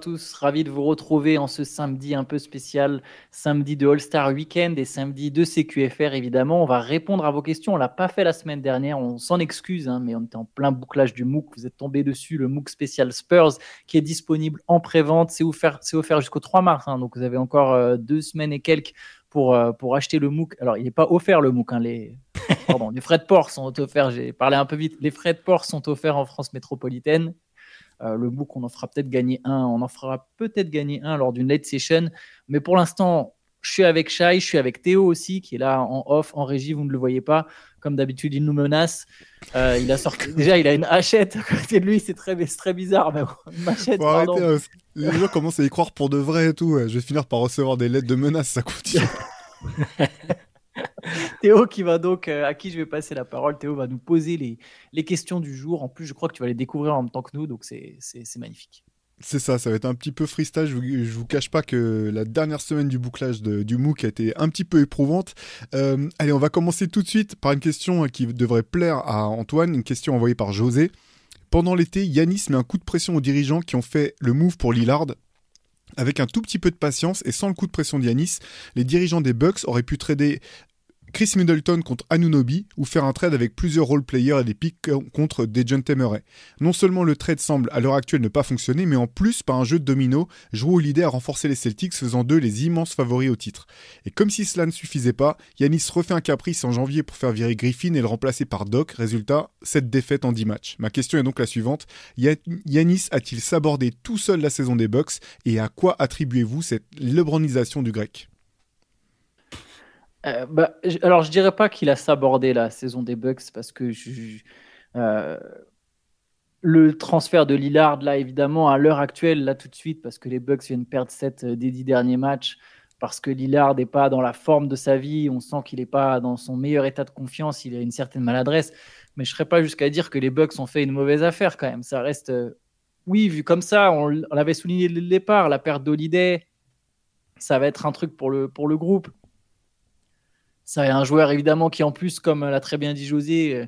tous, ravi de vous retrouver en ce samedi un peu spécial, samedi de All-Star Weekend et samedi de CQFR évidemment. On va répondre à vos questions, on l'a pas fait la semaine dernière, on s'en excuse, hein, mais on était en plein bouclage du MOOC, vous êtes tombé dessus, le MOOC spécial Spurs qui est disponible en pré-vente, c'est offert, offert jusqu'au 3 mars, hein, donc vous avez encore euh, deux semaines et quelques pour, euh, pour acheter le MOOC. Alors il n'est pas offert le MOOC, hein, les... Pardon, les frais de port sont offerts, j'ai parlé un peu vite, les frais de port sont offerts en France métropolitaine euh, le book, on en fera peut-être gagner un. On en fera peut-être gagner un lors d'une late session. Mais pour l'instant, je suis avec Shai, je suis avec Théo aussi, qui est là en off, en régie, vous ne le voyez pas. Comme d'habitude, il nous menace. Euh, il a sorti, déjà, il a une hachette à côté de lui, c'est très, très bizarre. Mais une machette, euh, les gens commencent à y croire pour de vrai et tout. Je vais finir par recevoir des lettres de menace, ça continue. Théo qui va donc, euh, à qui je vais passer la parole. Théo va nous poser les, les, questions du jour. En plus, je crois que tu vas les découvrir en même temps que nous, donc c'est magnifique. C'est ça, ça va être un petit peu freestyle. Je vous, vous cache pas que la dernière semaine du bouclage du MOOC a été un petit peu éprouvante. Euh, allez, on va commencer tout de suite par une question qui devrait plaire à Antoine, une question envoyée par José. Pendant l'été, Yanis met un coup de pression aux dirigeants qui ont fait le move pour Lillard. Avec un tout petit peu de patience et sans le coup de pression d'Yanis, les dirigeants des Bucks auraient pu trader Chris Middleton contre Anunobi ou faire un trade avec plusieurs role-players et des pics contre Dejan Temeray. Non seulement le trade semble à l'heure actuelle ne pas fonctionner, mais en plus, par un jeu de domino, au leader a renforcé les Celtics, faisant d'eux les immenses favoris au titre. Et comme si cela ne suffisait pas, Yanis refait un caprice en janvier pour faire virer Griffin et le remplacer par Doc. Résultat, cette défaite en 10 matchs. Ma question est donc la suivante. Yanis a-t-il sabordé tout seul la saison des Bucks et à quoi attribuez-vous cette lebronisation du grec? Euh, bah, alors, je dirais pas qu'il a sabordé la saison des Bucks parce que euh, le transfert de Lillard, là, évidemment, à l'heure actuelle, là, tout de suite, parce que les Bucks viennent perdre 7 euh, des 10 derniers matchs, parce que Lillard n'est pas dans la forme de sa vie, on sent qu'il n'est pas dans son meilleur état de confiance, il a une certaine maladresse. Mais je ne serais pas jusqu'à dire que les Bucks ont fait une mauvaise affaire quand même. Ça reste, oui, vu comme ça, on, l'avait souligné dès le départ, la perte d'Holiday, ça va être un truc pour le, pour le groupe. C'est un joueur évidemment qui en plus, comme l'a très bien dit José, euh,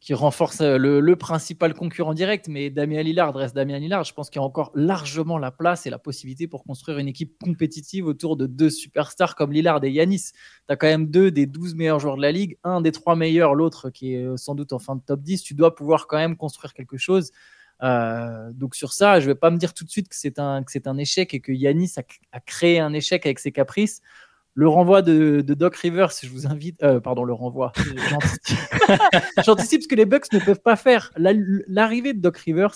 qui renforce euh, le, principal concurrent direct, mais Damien Lillard reste Damien Lillard. Je pense qu'il y a encore largement la place et la possibilité pour construire une équipe compétitive autour de deux superstars comme Lillard et Yanis. Tu as quand même deux des 12 meilleurs joueurs de la ligue, un des trois meilleurs, l'autre qui est euh, sans doute en fin de top 10. Tu dois pouvoir quand même construire quelque chose. donc sur ça, je ne vais pas me dire tout de suite que c'est un, échec et que Yanis a, créé un échec avec ses caprices. Le renvoi de, Doc Rivers, je vous invite. Euh, pardon, le renvoi. J'anticipe ce que les Bucks ne peuvent pas faire. L'arrivée de Doc Rivers,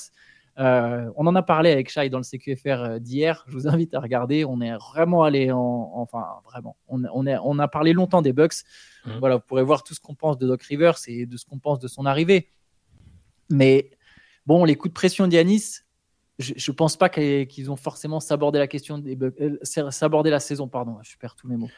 euh, on en a parlé avec Shai dans le CQFR euh, d'hier. Je vous invite à regarder. On est vraiment allé en. Enfin, vraiment. On, on, on a parlé longtemps des Bucks. Mmh. Voilà, vous pourrez voir tout ce qu'on pense de Doc Rivers et de ce qu'on pense de son arrivée. Mais bon, les coups de pression d'Yanis, je, ne pense pas qu'ils ont forcément sabordé la question des Bucks, euh, sabordé la saison, pardon, je perds tous mes mots.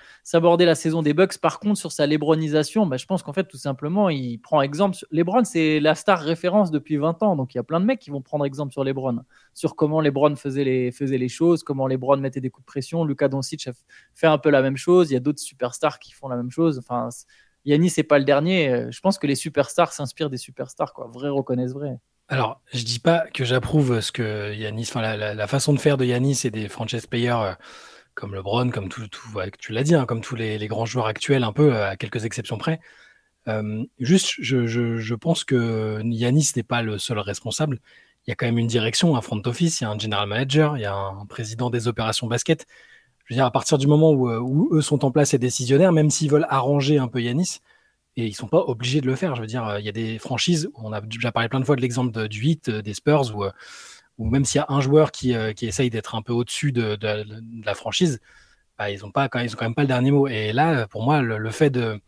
La saison des Bucks. Par contre, sur sa Lebronisation, bah, je pense qu'en fait, tout simplement, il prend exemple. Lebron, c'est la star référence depuis 20 ans, donc il y a plein de mecs qui vont prendre exemple sur Lebron, sur comment Lebron faisait les, faisait les choses, comment Lebron mettait des coups de pression. Lucas Doncic fait un peu la même chose. Il y a d'autres superstars qui font la même chose. Enfin, Yannis, c'est pas le dernier. Euh, je pense que les superstars s'inspirent des superstars, quoi. Vrai reconnaissent vrai. Alors, je dis pas que j'approuve ce que Yanis, enfin la, façon de faire de Yanis et des franchise players euh, comme LeBron, comme tout, tout tu l'as dit, hein, comme tous les, grands joueurs actuels, un peu à quelques exceptions près. Euh, juste, je, pense que Yanis n'est pas le seul responsable. Il y a quand même une direction, un front office, il y a un general manager, il y a un président des opérations basket. Je veux dire, à partir du moment euh, où eux sont en place et décisionnaires, même s'ils veulent arranger un peu Yanis, et ils sont pas obligés de le faire. Je veux dire, euh, il y a des franchises, on a déjà parlé plein de fois de l'exemple du 8 euh, des Spurs, où, euh, même s'il y a un joueur qui, qui essaye d'être un peu au-dessus de, la franchise, bah, ils n'ont pas, quand, ils ont quand même pas le dernier mot. Et là, pour moi, le, fait de,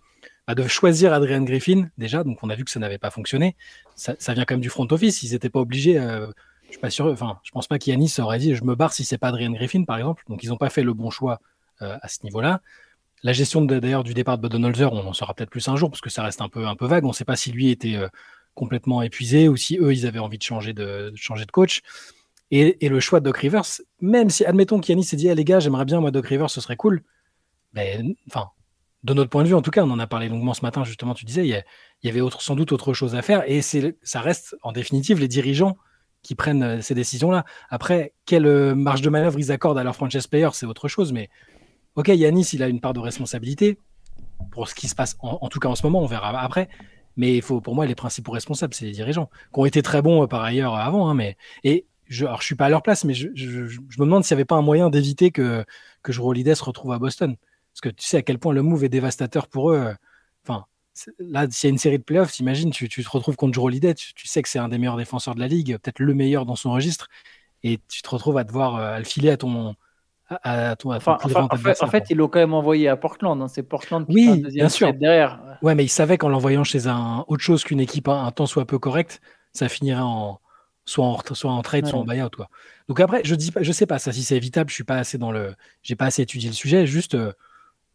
bah, de choisir Adrian Griffin, déjà, donc on a vu que ça n'avait pas fonctionné, ça, vient quand même du front office. Ils n'étaient pas obligés. je suis pas sûr. Enfin, je pense pas qu'Yanis aurait dit je me barre si c'est pas Adrian Griffin, par exemple. Donc ils n'ont pas fait le bon choix à ce niveau-là. La gestion d'ailleurs du départ de Budenholzer, on en saura peut-être plus un jour parce que ça reste un peu, un peu vague. On ne sait pas si lui était euh, complètement épuisé ou si eux, ils avaient envie de changer de, changer de coach. Et, le choix de Doc Rivers, même si, admettons qu'Yannis s'est dit, ah, les gars, j'aimerais bien, moi, Doc Rivers, ce serait cool. Ben, enfin, de notre point de vue, en tout cas, on en a parlé longuement ce matin, justement, tu disais, il y, avait sans doute autre chose à faire. Et ça reste, en définitive, les dirigeants qui prennent ces décisions-là. Après, quelle marge de manœuvre ils accordent à leur franchise player, c'est autre chose. Mais ok, Yanis, il a une part de responsabilité pour ce qui se passe, en, tout cas en ce moment, on verra après. Mais il faut, pour moi, les principaux responsables, c'est les dirigeants, qui ont été très bons par ailleurs avant. Hein, mais, et je, alors, je suis pas à leur place, mais je, me demande s'il n'y avait pas un moyen d'éviter que, que Jero se retrouve à Boston. Parce que tu sais à quel point le move est dévastateur pour eux. Enfin, là, s'il y a une série de playoffs, imagine, tu, tu te retrouves contre Jero tu, tu, sais que c'est un des meilleurs défenseurs de la ligue, peut-être le meilleur dans son registre, et tu te retrouves à devoir à le filer à ton, à, en, fait, ils l'ont quand même envoyé à Portland. Hein. C'est Portland qui oui, bien sûr. derrière. Ouais, mais ils savaient qu'en l'envoyant chez un autre chose qu'une équipe un, temps soit peu correcte, ça finirait en soit en, soit en trade, soit en buyout. Quoi. Donc après, je dis pas, je sais pas ça si c'est évitable. Je suis pas assez dans le, j'ai pas assez étudié le sujet. Juste euh,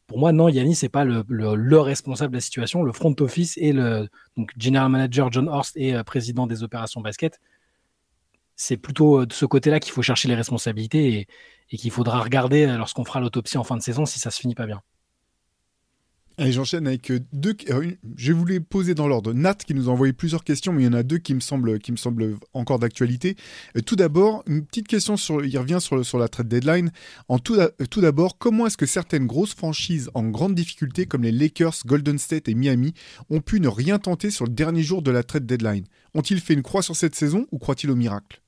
pour moi, non, Yannis c'est pas le, le, responsable de la situation. Le front office et le donc general manager John Horst et euh, président des opérations basket. C'est plutôt euh, de ce côté-là qu'il faut chercher les responsabilités et, et qu'il faudra regarder euh, lorsqu'on fera l'autopsie en fin de saison si ça se finit pas bien. Allez, j'enchaîne avec euh, deux. Euh, je voulais poser dans l'ordre. Nat qui nous a envoyé plusieurs questions, mais il y en a deux qui me semblent, qui me semblent encore d'actualité. Tout d'abord, une petite question sur. Il revient sur, sur la trade deadline. En tout, tout d'abord, comment est-ce que certaines grosses franchises en grande difficulté, comme les Lakers, Golden State et Miami, ont pu ne rien tenter sur le dernier jour de la trade deadline? Ont-ils fait une croix sur cette saison ou croient-ils au miracle?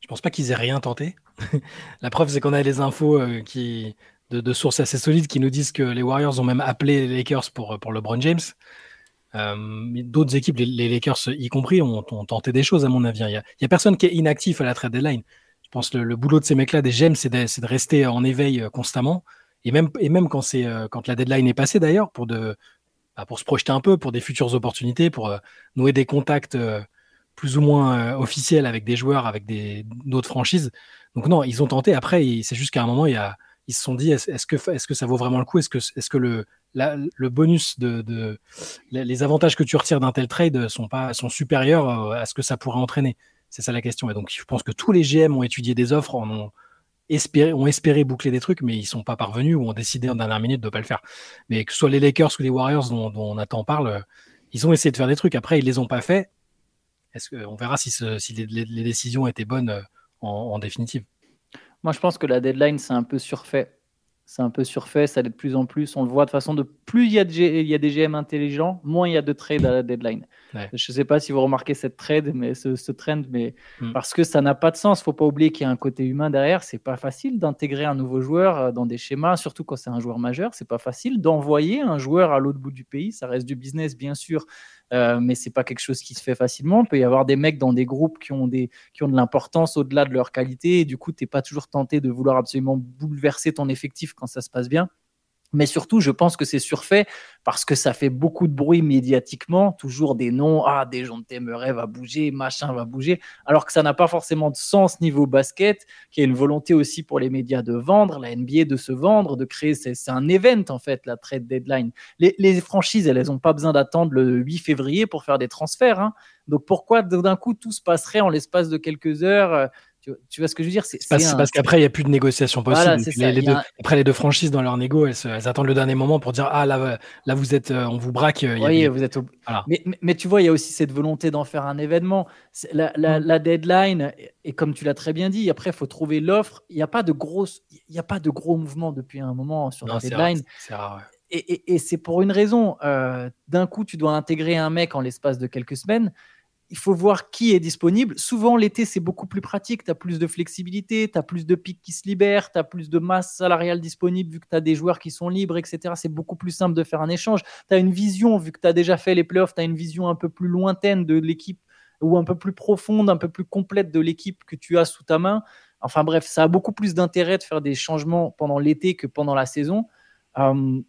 Je pense pas qu'ils aient rien tenté. la preuve, c'est qu'on a les infos euh, qui, de, sources assez solides qui nous disent que les Warriors ont même appelé les Lakers pour, pour LeBron James. Euh, d'autres équipes, les, Lakers y compris, ont, tenté des choses, à mon avis. Il n'y a, personne qui est inactif à la trade deadline. Je pense que le, boulot de ces mecs-là, des GEM, c'est de, rester en éveil euh, constamment. Et même, quand, la deadline est passée, d'ailleurs, bah, pour se projeter un peu, pour des futures opportunités, pour nouer des contacts plus ou moins officiels avec des joueurs, avec d'autres franchises. Donc non, ils ont tenté. Après, c'est juste qu'à un moment, il y a, ils se sont dit est-ce que, ça vaut vraiment le coup? Est-ce que, le, bonus les avantages que tu retires d'un tel trade sont, pas, sont supérieurs euh, à ce que ça pourrait entraîner? C'est ça la question. Et donc, je pense que tous les GM ont étudié des offres, ont espéré, ont espéré boucler des trucs, mais ils sont pas parvenus ou ont décidé en dernière minute de ne pas le faire. Mais que ce soit les Lakers ou les Warriors dont, dont Nathan parle, ils ont essayé de faire des trucs. Après, ils les ont pas fait. Est-ce que, on verra si, les, les décisions étaient bonnes en, définitive. Moi, je pense que la deadline, c'est un peu surfait. C'est un peu surfait, ça l'est de plus en plus. On le voit de façon de plus il y, a il y a des GM intelligents, moins il y a de trades à la deadline. Je ne sais pas si vous remarquez cette trade, mais ce, trend, mais hmm. parce que ça n'a pas de sens. Faut pas oublier qu'il y a un côté humain derrière. C'est pas facile d'intégrer un nouveau joueur euh, dans des schémas, surtout quand c'est un joueur majeur. C'est pas facile d'envoyer un joueur à l'autre bout du pays. Ça reste du business, bien sûr, euh, mais c'est pas quelque chose qui se fait facilement. Il peut y avoir des mecs dans des groupes qui ont, des, qui ont de l'importance au-delà de leur qualité, et du coup, tu n'es pas toujours tenté de vouloir absolument bouleverser ton effectif quand ça se passe bien. Mais surtout, je pense que c'est surfait parce que ça fait beaucoup de bruit médiatiquement, toujours des noms, ah, des gens de Témeret va bouger, machin va bouger, alors que ça n'a pas forcément de sens niveau basket, qui a une volonté aussi pour les médias de vendre, la NBA de se vendre, de créer, c'est un event en fait, la trade deadline. Les, franchises, elles n'ont pas besoin d'attendre le 8 février pour faire des transferts. Hein. Donc pourquoi d'un coup tout se passerait en l'espace de quelques heures euh, tu, vois ce que je veux dire? C'est parce, qu'après, il n'y a plus de négociation possible. après, les deux franchises, dans leur négo, elles, attendent le dernier moment pour dire Ah, là, là vous êtes, euh, on vous braque. Oui, vous êtes mais, tu vois, il y a aussi cette volonté d'en faire un événement. La, la, deadline, et comme tu l'as très bien dit, après, il faut trouver l'offre. Il n'y a, pas de il a pas de gros mouvements depuis un moment sur la deadline. C'est rare. Et, c'est pour une raison. Euh, d'un coup, tu dois intégrer un mec en l'espace de quelques semaines il faut voir qui est disponible. Souvent, l'été, c'est beaucoup plus pratique. Tu as plus de flexibilité, tu as plus de pics qui se libèrent, tu as plus de masse salariale disponible vu que tu as des joueurs qui sont libres, etc. C'est beaucoup plus simple de faire un échange. Tu as une vision, vu que tu as déjà fait les playoffs, tu as une vision un peu plus lointaine de l'équipe ou un peu plus profonde, un peu plus complète de l'équipe que tu as sous ta main. Enfin bref, ça a beaucoup plus d'intérêt de faire des changements pendant l'été que pendant la saison. Euh,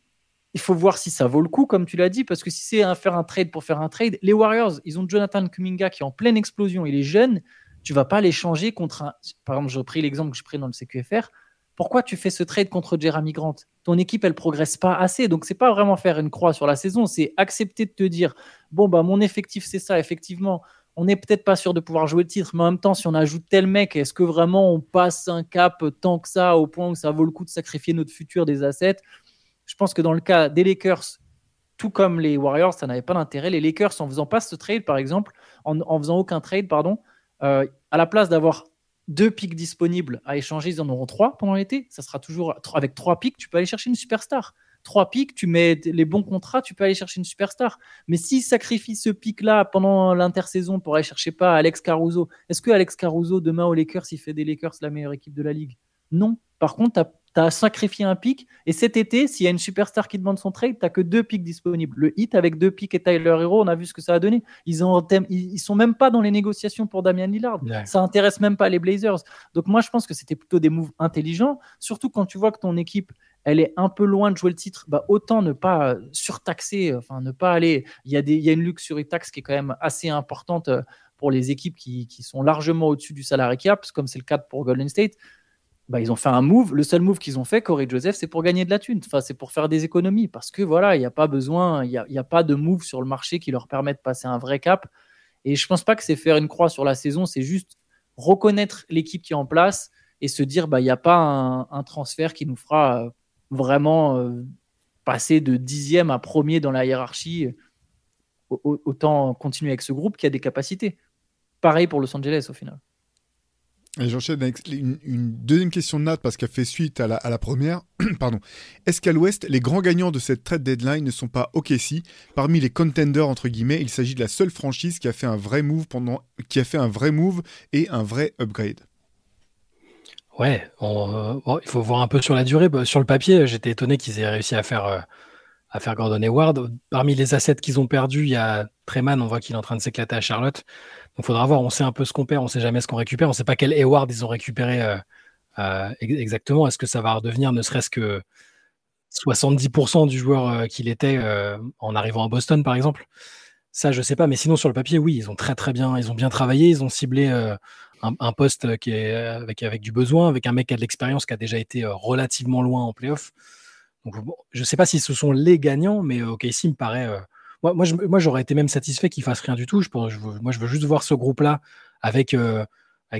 il faut voir si ça vaut le coup, comme tu l'as dit, parce que si c'est faire un trade pour faire un trade, les Warriors, ils ont Jonathan Kuminga qui est en pleine explosion, il est jeune, tu vas pas l'échanger contre un. Par exemple, j'ai pris l'exemple que je pris dans le CQFR. Pourquoi tu fais ce trade contre Jeremy Grant? Ton équipe, elle progresse pas assez. Donc, c'est pas vraiment faire une croix sur la saison, c'est accepter de te dire bon, bah, mon effectif, c'est ça, effectivement. On n'est peut-être pas sûr de pouvoir jouer le titre, mais en même temps, si on ajoute tel mec, est-ce que vraiment on passe un cap tant que ça, au point où ça vaut le coup de sacrifier notre futur des assets? Je pense que dans le cas des Lakers, tout comme les Warriors, ça n'avait pas d'intérêt. Les Lakers, en faisant pas ce trade, par exemple, en, faisant aucun trade, pardon, euh, à la place d'avoir deux pics disponibles à échanger, ils en auront trois pendant l'été. Ça sera toujours avec trois pics, tu peux aller chercher une superstar. Trois pics, tu mets les bons contrats, tu peux aller chercher une superstar. Mais s'ils sacrifient ce pic-là pendant l'intersaison pour aller chercher pas Alex Caruso, est-ce que Alex Caruso demain aux Lakers, il fait des Lakers la meilleure équipe de la ligue? Non. Par contre, tu tu as sacrifié un pic. Et cet été, s'il y a une superstar qui demande son trade, tu que deux pics disponibles. Le hit avec deux pics et Tyler Hero, on a vu ce que ça a donné. Ils ont ils, sont même pas dans les négociations pour Damian Lillard. Ça intéresse même pas les Blazers. Donc moi, je pense que c'était plutôt des moves intelligents. Surtout quand tu vois que ton équipe, elle est un peu loin de jouer le titre, bah autant ne pas surtaxer, enfin ne pas aller. Il y a, des, il y a une luxury tax qui est quand même assez importante euh, pour les équipes qui, qui sont largement au-dessus du salary cap, comme c'est le cas pour Golden State. Bah, ils ont fait un move. Le seul move qu'ils ont fait, Corey Joseph, c'est pour gagner de la thune. Enfin, c'est pour faire des économies. Parce que voilà, il n'y a pas besoin, il n'y a, pas de move sur le marché qui leur permet de passer un vrai cap. Et je pense pas que c'est faire une croix sur la saison, c'est juste reconnaître l'équipe qui est en place et se dire, bah, n'y a pas un, transfert qui nous fera euh, vraiment euh, passer de dixième à premier dans la hiérarchie. Autant continuer avec ce groupe qui a des capacités. Pareil pour Los Angeles au final. J'enchaîne avec une, deuxième question de Nat parce qu'elle fait suite à la, première. Pardon. Est-ce qu'à l'Ouest, les grands gagnants de cette trade deadline ne sont pas OKC Parmi les contenders entre guillemets, il s'agit de la seule franchise qui a fait un vrai move pendant, qui a fait un vrai move et un vrai upgrade. Ouais, euh, il faut voir un peu sur la durée. Bah, sur le papier, j'étais étonné qu'ils aient réussi à faire euh, à faire Gordon Hayward. Parmi les assets qu'ils ont perdus, il y a Treman, on voit qu'il est en train de s'éclater à Charlotte. Donc il faudra voir, on sait un peu ce qu'on perd, on sait jamais ce qu'on récupère, on sait pas quel Hayward ils ont récupéré euh, euh, exactement. Est-ce que ça va redevenir ne serait-ce que 70% du joueur euh, qu'il était en arrivant à Boston, par exemple? Ça, je sais pas, mais sinon sur le papier, oui, ils ont très très bien, ils ont bien travaillé, ils ont ciblé un, poste qui avec, du besoin, avec un mec qui a de l'expérience, qui a déjà été relativement loin en playoff. Donc, je ne sais pas si ce sont les gagnants, mais OK, ici, me paraît moi, j'aurais été même satisfait qu'il fasse rien du tout. Moi, je veux juste voir ce groupe-là avec, euh,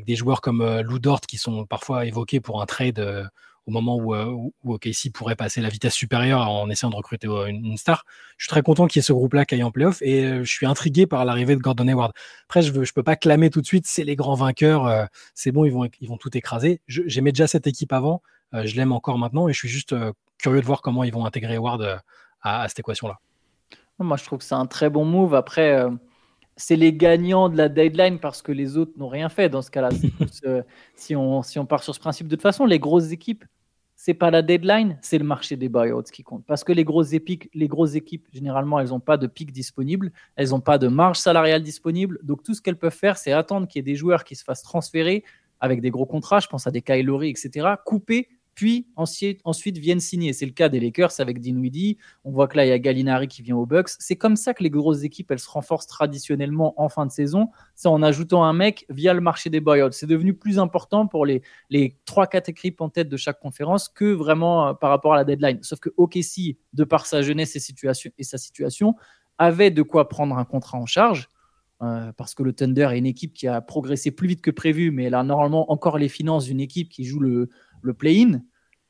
des joueurs comme euh, Lou Dort qui sont parfois évoqués pour un trade euh, au moment où, où, OKC pourrait passer la vitesse supérieure en essayant de recruter une, star. Je suis très content qu'il y ait ce groupe-là qui aille en playoff et je suis intrigué par l'arrivée de Gordon Hayward. Après, je ne peux pas clamer tout de suite, c'est les grands vainqueurs, c'est bon, ils vont tout écraser. J'aimais déjà cette équipe avant, je l'aime encore maintenant et je suis juste curieux de voir comment ils vont intégrer Hayward à cette équation-là. Moi, je trouve que c'est un très bon move. Après, euh, c'est les gagnants de la deadline parce que les autres n'ont rien fait dans ce cas-là. Euh, si, on, si on part sur ce principe, de toute façon, les grosses équipes, c'est pas la deadline, c'est le marché des buyouts qui compte. Parce que les grosses, équipes, généralement, elles n'ont pas de pic disponible, elles n'ont pas de marge salariale disponible. Donc, tout ce qu'elles peuvent faire, c'est attendre qu'il y ait des joueurs qui se fassent transférer avec des gros contrats, je pense à des Kylori, etc., couper puis ensuite, viennent signer. C'est le cas des Lakers avec Dinwiddie. On voit que là, il y a Gallinari qui vient aux Bucks. C'est comme ça que les grosses équipes, elles se renforcent traditionnellement en fin de saison. C'est en ajoutant un mec via le marché des buyouts. C'est devenu plus important pour les, les 3-4 équipes en tête de chaque conférence que vraiment euh, par rapport à la deadline. Sauf que OKC, de par sa jeunesse et sa situation, avait de quoi prendre un contrat en charge. Euh, parce que le Thunder est une équipe qui a progressé plus vite que prévu, mais elle a normalement encore les finances d'une équipe qui joue le, le play-in.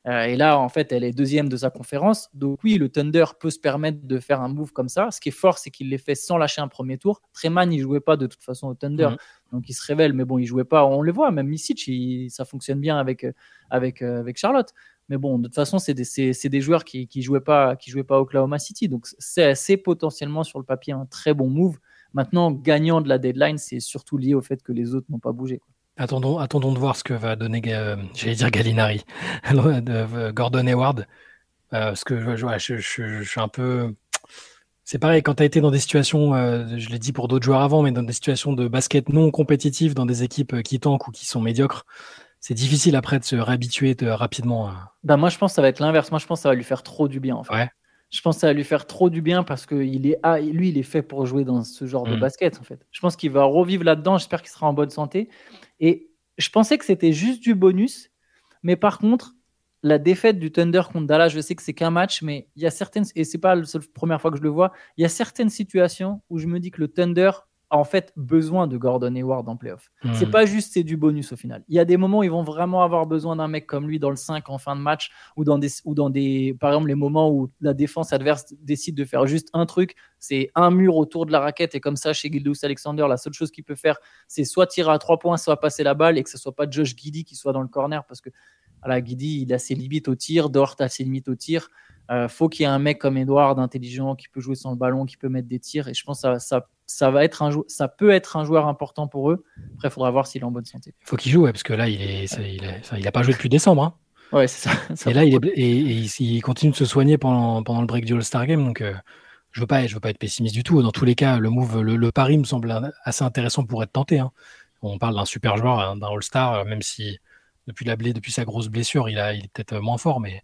Euh, et là, en fait, elle est deuxième de sa conférence. Donc oui, le Thunder peut se permettre de faire un move comme ça. Ce qui est fort, c'est qu'il l'ait fait sans lâcher un premier tour. Treman, il jouait pas de toute façon au Thunder. Mhm. Donc il se révèle, mais bon, il jouait pas. On le voit, même Misic, ça fonctionne bien avec, avec, euh, avec Charlotte. Mais bon, de toute façon, c'est des, des, joueurs qui ne jouaient, pas, qui jouaient pas Oklahoma City. Donc c'est potentiellement sur le papier un très bon move. Maintenant, gagnant de la deadline, c'est surtout lié au fait que les autres n'ont pas bougé. Attendons, attendons de voir ce que va donner, euh, j'allais dire Gallinari, euh, Gordon Hayward. Euh, parce que je, je, suis un peu. C'est pareil, quand tu as été dans des situations, je l'ai dit pour d'autres joueurs avant, mais dans des situations de basket non compétitives, dans des équipes qui tankent ou qui sont médiocres, c'est difficile après de se réhabituer rapidement. Bah moi, je pense que ça va être l'inverse. Moi, je pense que ça va lui faire trop du bien. En fait. Je pense que ça va lui faire trop du bien parce que il est, ah, lui, il est fait pour jouer dans ce genre de mm. basket. En fait. Je pense qu'il va revivre là-dedans. J'espère qu'il sera en bonne santé. Et je pensais que c'était juste du bonus, mais par contre, la défaite du Thunder contre Dallas, je sais que c'est qu'un match, mais il y a certaines, et c'est pas la première fois que je le vois, il y a certaines situations où je me dis que le Thunder en fait besoin de Gordon Hayward en playoff. C'est pas juste c'est du bonus au final. Il y a des moments où ils vont vraiment avoir besoin d'un mec comme lui dans le 5 en fin de match ou dans des ou dans des par exemple les moments où la défense adverse décide de faire juste un truc, c'est un mur autour de la raquette et comme ça chez Gildous Alexander, la seule chose qu'il peut faire c'est soit tirer à trois points, soit passer la balle et que ce soit pas Josh Giddy qui soit dans le corner parce que voilà, Giddy, il a ses limites au tir, Dort a ses limites au tir. Euh, faut qu'il y ait un mec comme Edward, intelligent, qui peut jouer sans le ballon, qui peut mettre des tirs. Et je pense que ça, ça, ça va être un ça peut être un joueur important pour eux. Après, il faudra voir s'il est en bonne santé. Il faut qu'il joue, parce que là, il est, il, a pas joué depuis décembre. Hein. Ouais, c'est ça. Et là, il, est, et, il, continue de se soigner pendant, pendant le break du All-Star Game. Donc, euh, je veux pas, je veux pas être pessimiste du tout. Dans tous les cas, le move, le, pari me semble assez intéressant pour être tenté. Hein. On parle d'un super joueur, hein, d'un All-Star, même si depuis, la depuis sa grosse blessure, il, a, il est peut-être moins fort, mais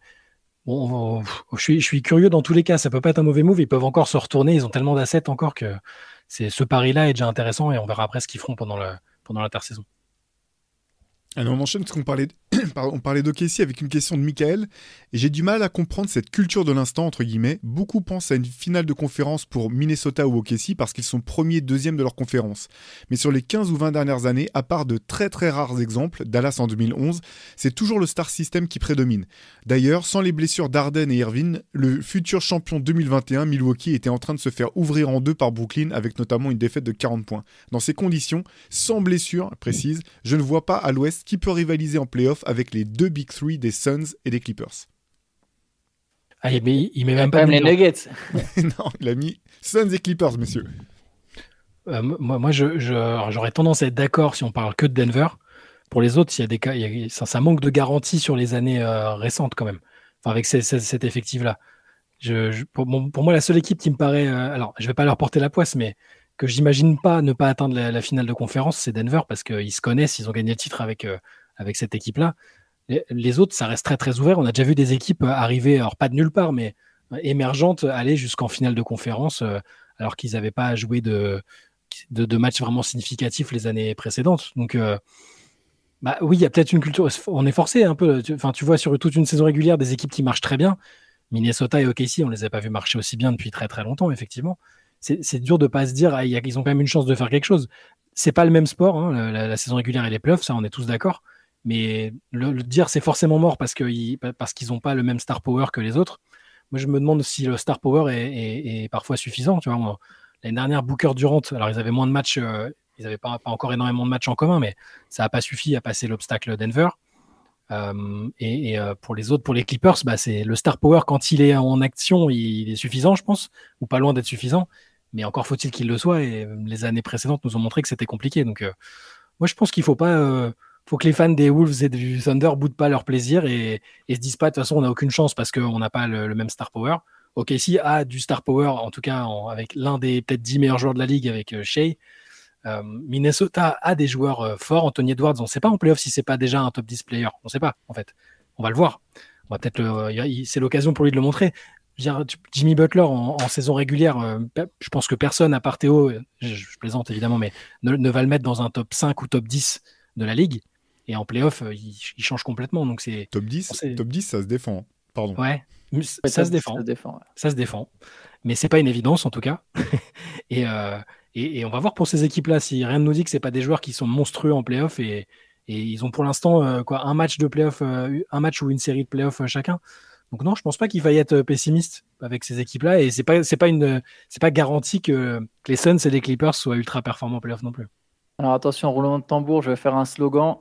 bon, je, suis, curieux dans tous les cas. Ça peut pas être un mauvais move. Ils peuvent encore se retourner. Ils ont tellement d'assets encore que c'est ce pari-là est déjà intéressant et on verra après ce qu'ils feront pendant l'intersaison. Alors on enchaîne parce qu'on parlait, on parlait d'OKC avec une question de Michael, j'ai du mal à comprendre cette culture de l'instant, entre guillemets. Beaucoup pensent à une finale de conférence pour Minnesota ou OKC parce qu'ils sont premiers, deuxième de leur conférence. Mais sur les 15 ou 20 dernières années, à part de très très rares exemples, Dallas en 2011, c'est toujours le star system qui prédomine. D'ailleurs, sans les blessures d'Arden et Irvin, le futur champion 2021, Milwaukee, était en train de se faire ouvrir en deux par Brooklyn avec notamment une défaite de 40 points. Dans ces conditions, sans blessure précise, je ne vois pas à l'ouest qui peut rivaliser en playoff avec les deux Big Three des Suns et des Clippers. Ah, il met, il met même pas les Nuggets. non, il a mis Suns et Clippers, monsieur. Euh, moi, moi j'aurais tendance à être d'accord si on parle que de Denver. Pour les autres, il y a des cas, ça, manque de garantie sur les années euh, récentes quand même. Enfin, avec cet effectif-là. Je, pour, moi, la seule équipe qui me paraît, euh, alors je vais pas leur porter la poisse, mais que j'imagine pas ne pas atteindre la, finale de conférence, c'est Denver parce qu'ils se connaissent, ils ont gagné le titre avec, euh, avec cette équipe-là. Les, autres, ça reste très très ouvert. On a déjà vu des équipes arriver, alors pas de nulle part, mais émergentes, aller jusqu'en finale de conférence euh, alors qu'ils n'avaient pas joué de, de, matchs vraiment significatifs les années précédentes. Donc, euh, bah oui, il y a peut-être une culture. On est forcé un peu. Enfin, tu vois sur toute une saison régulière des équipes qui marchent très bien. Minnesota et OKC, on les a pas vu marcher aussi bien depuis très très longtemps, effectivement c'est dur de pas se dire ah, ils ont quand même une chance de faire quelque chose. C'est pas le même sport, hein, la, saison régulière et les playoffs, ça on est tous d'accord. Mais le, dire c'est forcément mort parce qu'ils parce qu'ils n'ont pas le même star power que les autres. Moi je me demande si le star power est, parfois suffisant. Tu vois, l'année dernière Booker Durant, alors ils avaient moins de matchs, euh, ils n'avaient pas, encore énormément de matchs en commun, mais ça n'a pas suffi à passer l'obstacle Denver. Euh, et, euh, pour les autres, pour les Clippers, bah, c'est le star power quand il est en action, il est suffisant, je pense, ou pas loin d'être suffisant. Mais encore faut-il qu'il le soit. Et les années précédentes nous ont montré que c'était compliqué. Donc, moi, je pense qu'il faut pas. Euh, faut que les fans des Wolves et du Thunder boudent pas leur plaisir et, et se disent pas de toute façon on n'a aucune chance parce qu'on n'a pas le, même star power. Ok, si a du star power, en tout cas avec l'un des peut-être 10 meilleurs joueurs de la ligue avec Shea. Minnesota a des joueurs forts. Anthony Edwards, on ne sait pas en playoff si c'est pas déjà un top 10 player. On ne sait pas en fait. On va le voir. On va peut-être c'est l'occasion pour lui de le montrer. Jimmy Butler en, saison régulière, euh, je pense que personne à part Théo, je, plaisante évidemment, mais ne, va le mettre dans un top 5 ou top 10 de la ligue. Et en playoff, euh, il, change complètement. Donc c'est top 10, top 10, ça se défend. Pardon. Ouais, ça, se défend. Ça se défend. Mais c'est pas une évidence en tout cas. Euh, et, et, on va voir pour ces équipes-là si rien ne nous dit que c'est pas des joueurs qui sont monstrueux en playoff et, et ils ont pour l'instant quoi un match de playoff, un match ou une série de playoff chacun. Donc non, je pense pas qu'il faille être pessimiste avec ces équipes-là et c'est pas c'est pas une c'est pas garanti que, les Suns et les Clippers soient ultra performants en playoff non plus. Alors attention, roulement de tambour, je vais faire un slogan.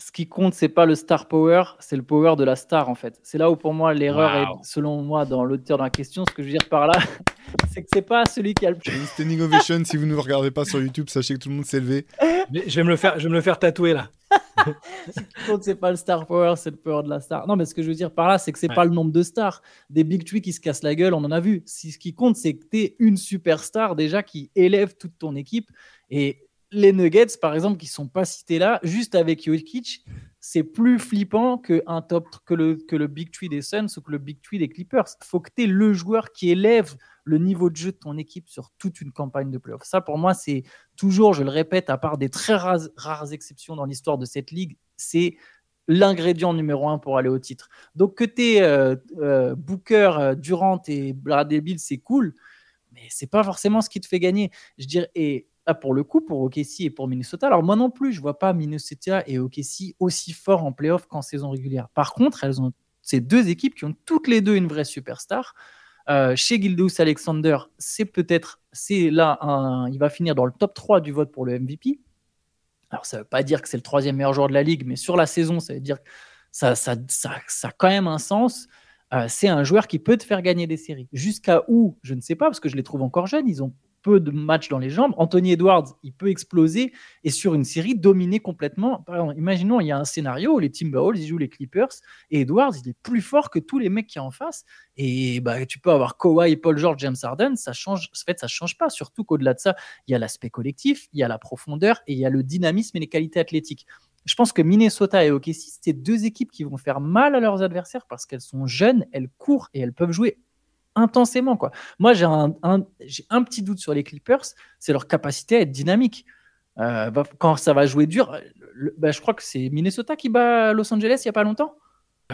Ce qui compte, c'est pas le star power, c'est le power de la star en fait. C'est là où pour moi l'erreur est, selon moi, dans l'auteur de la question. Ce que je veux dire par là, c'est que c'est pas celui qui a le plus. Standing ovation. si vous ne regardez pas sur YouTube, sachez que tout le monde s'est levé. je vais me le faire, je vais me le faire tatouer là. ce qui compte, c'est pas le star power, c'est le power de la star. Non, mais ce que je veux dire par là, c'est que c'est pas le nombre de stars. Des big three qui se cassent la gueule, on en a vu. Si, ce qui compte, c'est que tu es une superstar déjà qui élève toute ton équipe. Et les Nuggets, par exemple, qui sont pas cités là, juste avec Jokic, c'est plus flippant que, top, que, le, que le Big Tree des Suns ou que le Big Tree des Clippers. Il faut que tu es le joueur qui élève le niveau de jeu de ton équipe sur toute une campagne de playoff. Ça, pour moi, c'est toujours, je le répète, à part des très rares, exceptions dans l'histoire de cette ligue, c'est l'ingrédient numéro un pour aller au titre. Donc que tu es euh, euh, Booker, euh, Durant et Bradley Bill, c'est cool, mais c'est pas forcément ce qui te fait gagner. Je dirais, et pour le coup, pour OKC et pour Minnesota. Alors moi non plus, je vois pas Minnesota et OKC aussi forts en playoff qu'en saison régulière. Par contre, elles ont ces deux équipes qui ont toutes les deux une vraie superstar. Euh, chez Gildeus Alexander, c'est peut-être, c'est là, il va finir dans le top 3 du vote pour le MVP. Alors ça ne veut pas dire que c'est le troisième meilleur joueur de la ligue, mais sur la saison, ça veut dire que ça, ça, ça, ça a quand même un sens. Euh, c'est un joueur qui peut te faire gagner des séries. Jusqu'à où, je ne sais pas, parce que je les trouve encore jeunes. Ils ont peu de matchs dans les jambes. Anthony Edwards, il peut exploser et sur une série dominer complètement. imaginons, il y a un scénario où les Timberwolves, ils jouent les Clippers et Edwards, il est plus fort que tous les mecs qui en face. Et bah, tu peux avoir Kawhi, Paul George, James Harden, ça change. En fait, ça change pas. Surtout qu'au-delà de ça, il y a l'aspect collectif, il y a la profondeur et il y a le dynamisme et les qualités athlétiques. Je pense que Minnesota et OKC, c'est deux équipes qui vont faire mal à leurs adversaires parce qu'elles sont jeunes, elles courent et elles peuvent jouer intensément. Quoi. Moi, j'ai un, un, petit doute sur les Clippers, c'est leur capacité à être dynamique. Euh, quand ça va jouer dur, bah, je crois que c'est Minnesota qui bat Los Angeles il n'y a pas longtemps.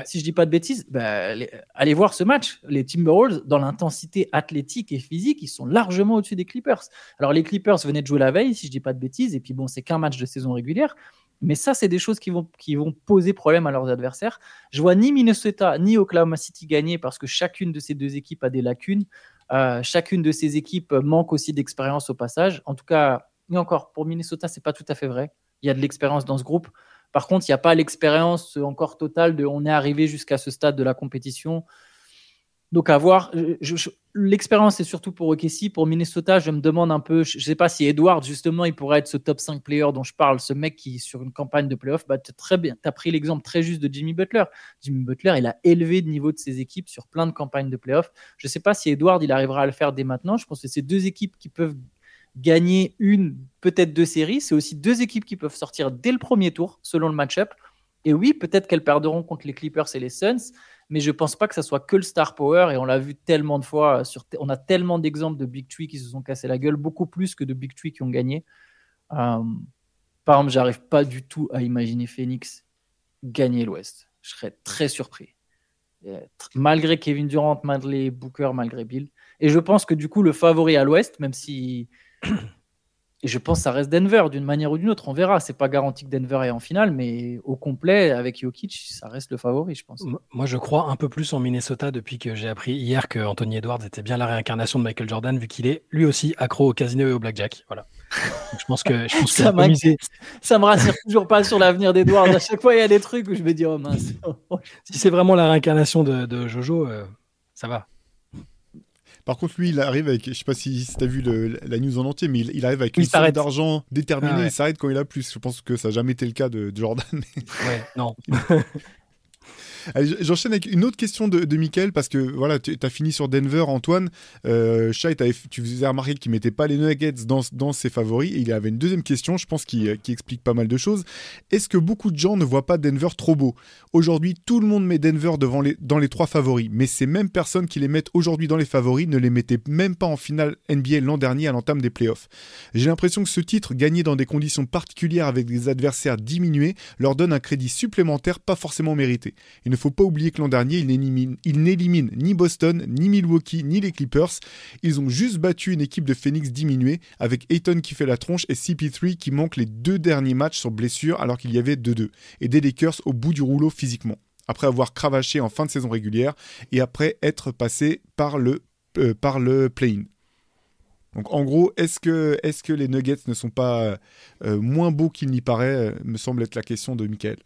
Si je dis pas de bêtises, bah, allez voir ce match. Les Timberwolves, dans l'intensité athlétique et physique, ils sont largement au-dessus des Clippers. Alors les Clippers venaient de jouer la veille, si je dis pas de bêtises, et puis bon, c'est qu'un match de saison régulière. Mais ça, c'est des choses qui vont, poser problème à leurs adversaires. Je vois ni Minnesota ni Oklahoma City gagner parce que chacune de ces deux équipes a des lacunes. Euh, chacune de ces équipes manque aussi d'expérience au passage. En tout cas, et encore, pour Minnesota, c'est pas tout à fait vrai. Il y a de l'expérience dans ce groupe. Par contre, il n'y a pas l'expérience encore totale de on est arrivé jusqu'à ce stade de la compétition. Donc à voir. L'expérience est surtout pour OKC. Pour Minnesota, je me demande un peu, je ne sais pas si Edward, justement, il pourrait être ce top 5 player dont je parle, ce mec qui, sur une campagne de playoff, bah. Tu as pris l'exemple très juste de Jimmy Butler. Jimmy Butler, il a élevé le niveau de ses équipes sur plein de campagnes de playoff. Je ne sais pas si Edward, il arrivera à le faire dès maintenant. Je pense que c'est deux équipes qui peuvent gagner une, peut-être deux séries. C'est aussi deux équipes qui peuvent sortir dès le premier tour, selon le match-up. Et oui, peut-être qu'elles perdront contre les Clippers et les Suns, mais je pense pas que ça soit que le star power. Et on l'a vu tellement de fois. Sur on a tellement d'exemples de Big Tree qui se sont cassés la gueule, beaucoup plus que de Big Tree qui ont gagné. Euh, par exemple, j'arrive pas du tout à imaginer Phoenix gagner l'Ouest. Je serais très surpris. malgré Kevin Durant, malgré Booker, malgré Bill. Et je pense que du coup, le favori à l'Ouest, même si et je pense que ça reste Denver d'une manière ou d'une autre. On verra. C'est pas garanti que Denver est en finale, mais au complet, avec Jokic, ça reste le favori, je pense. Moi, je crois un peu plus en Minnesota depuis que j'ai appris hier que Anthony Edwards était bien la réincarnation de Michael Jordan, vu qu'il est lui aussi accro au casino et au blackjack. Voilà. je pense que, je pense ça, ça me rassure toujours pas sur l'avenir d'Edwards. À chaque fois, il y a des trucs où je me dis, oh mince. si c'est vraiment la réincarnation de, Jojo, euh, ça va. Par contre, lui, il arrive avec, je sais pas si, tu as vu la news en entier, mais il, arrive avec une somme d'argent déterminée. Ah il s'arrête quand il a plus. Je pense que ça n'a jamais été le cas de, Jordan. Ouais, non. J'enchaîne avec une autre question de, de Michael parce que voilà, tu as fini sur Denver, Antoine. Euh, tu faisais remarquer qu'il mettait pas les Nuggets dans, dans, ses favoris. Et il avait une deuxième question, je pense, qui, qui explique pas mal de choses. Est-ce que beaucoup de gens ne voient pas Denver trop beau? Aujourd'hui, tout le monde met Denver devant les, dans les trois favoris, mais ces mêmes personnes qui les mettent aujourd'hui dans les favoris ne les mettaient même pas en finale NBA l'an dernier à l'entame des playoffs. J'ai l'impression que ce titre, gagné dans des conditions particulières avec des adversaires diminués, leur donne un crédit supplémentaire pas forcément mérité ne faut pas oublier que l'an dernier, ils n'éliminent ni Boston, ni Milwaukee, ni les Clippers. Ils ont juste battu une équipe de Phoenix diminuée, avec Ayton qui fait la tronche et CP3 qui manque les deux derniers matchs sur blessure alors qu'il y avait 2-2. Et des Lakers au bout du rouleau physiquement. Après avoir cravaché en fin de saison régulière et après être passé par le, euh, par le play-in. Donc en gros, est-ce que, est que les Nuggets ne sont pas euh, moins beaux qu'il n'y paraît euh, Me semble être la question de Michael.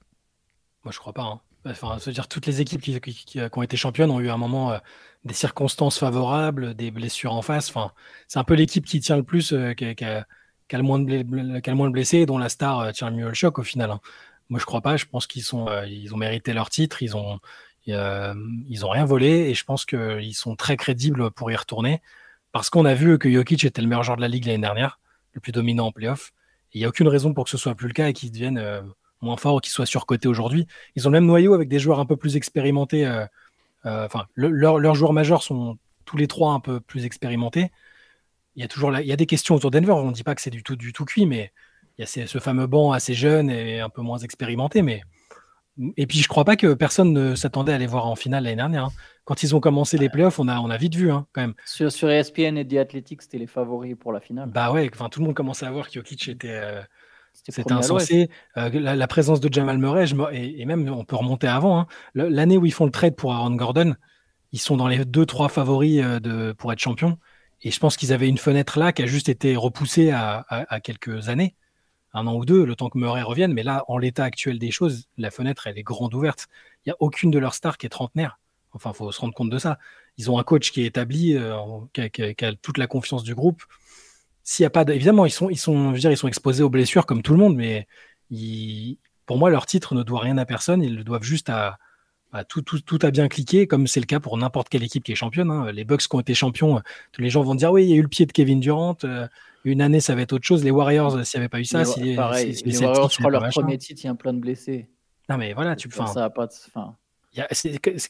Moi, je crois pas. Hein. Enfin, se dire toutes les équipes qui, qui, ont été championnes ont eu à un moment euh, des circonstances favorables, des blessures en face. Enfin, c'est un peu l'équipe qui tient le plus, euh, qui, a, le moins de moins de blessés, dont la star euh, tient le mieux le choc au final. Hein. Moi, je crois pas. Je pense qu'ils sont, ils ont mérité leur titre. Ils ont, ils ont rien volé et je pense qu'ils sont très crédibles pour y retourner parce qu'on a vu que Jokic était le meilleur joueur de la ligue l'année dernière, le plus dominant en playoff. Il n'y a aucune raison pour que ce soit plus le cas et qu'ils deviennent moins fort ou qui soit surcoté aujourd'hui. Ils ont le même noyau avec des joueurs un peu plus expérimentés. Euh, euh, enfin, leurs joueurs majeurs sont tous les trois un peu plus expérimentés. Il y a toujours il y a des questions autour d'Enver. On ne dit pas que c'est du tout, du tout cuit, mais il y a ce fameux banc assez jeune et un peu moins expérimenté. Mais Et puis, je crois pas que personne ne s'attendait à les voir en finale l'année dernière. Hein. Quand ils ont commencé les playoffs, on a, on a vite vu, hein, quand même. Sur, sur ESPN et The Athletic, c'était les favoris pour la finale. Bah ouais, enfin, tout le monde commençait à voir que Jokic était. Euh, c'était insensé. Euh, la, présence de Jamal Murray, et, même on peut remonter avant. Hein. L'année où ils font le trade pour Aaron Gordon, ils sont dans les deux, trois favoris euh, de, pour être champion. Et je pense qu'ils avaient une fenêtre là qui a juste été repoussée à, à quelques années un an ou deux, le temps que Murray revienne. Mais là, en l'état actuel des choses, la fenêtre, elle est grande ouverte. Il n'y a aucune de leurs stars qui est trentenaire. Enfin, il faut se rendre compte de ça. Ils ont un coach qui est établi, euh, qui, a, toute la confiance du groupe. S'il y a pas, évidemment, ils sont, ils sont, je veux dire, ils sont exposés aux blessures comme tout le monde, mais pour moi, leur titre ne doit rien à personne. Ils le doivent juste à, tout, tout, tout, a bien cliqué, comme c'est le cas pour n'importe quelle équipe qui est championne. Hein. Les Bucks qui ont été champions, tous les gens vont dire oui, il y a eu le pied de Kevin Durant. Euh, une année, ça va être autre chose. Les Warriors, s'il n'y avait pas eu ça, si, les Warriors, je crois, leur premier titre, il y a plein de blessés. Non, mais voilà, tu peux. Ça pas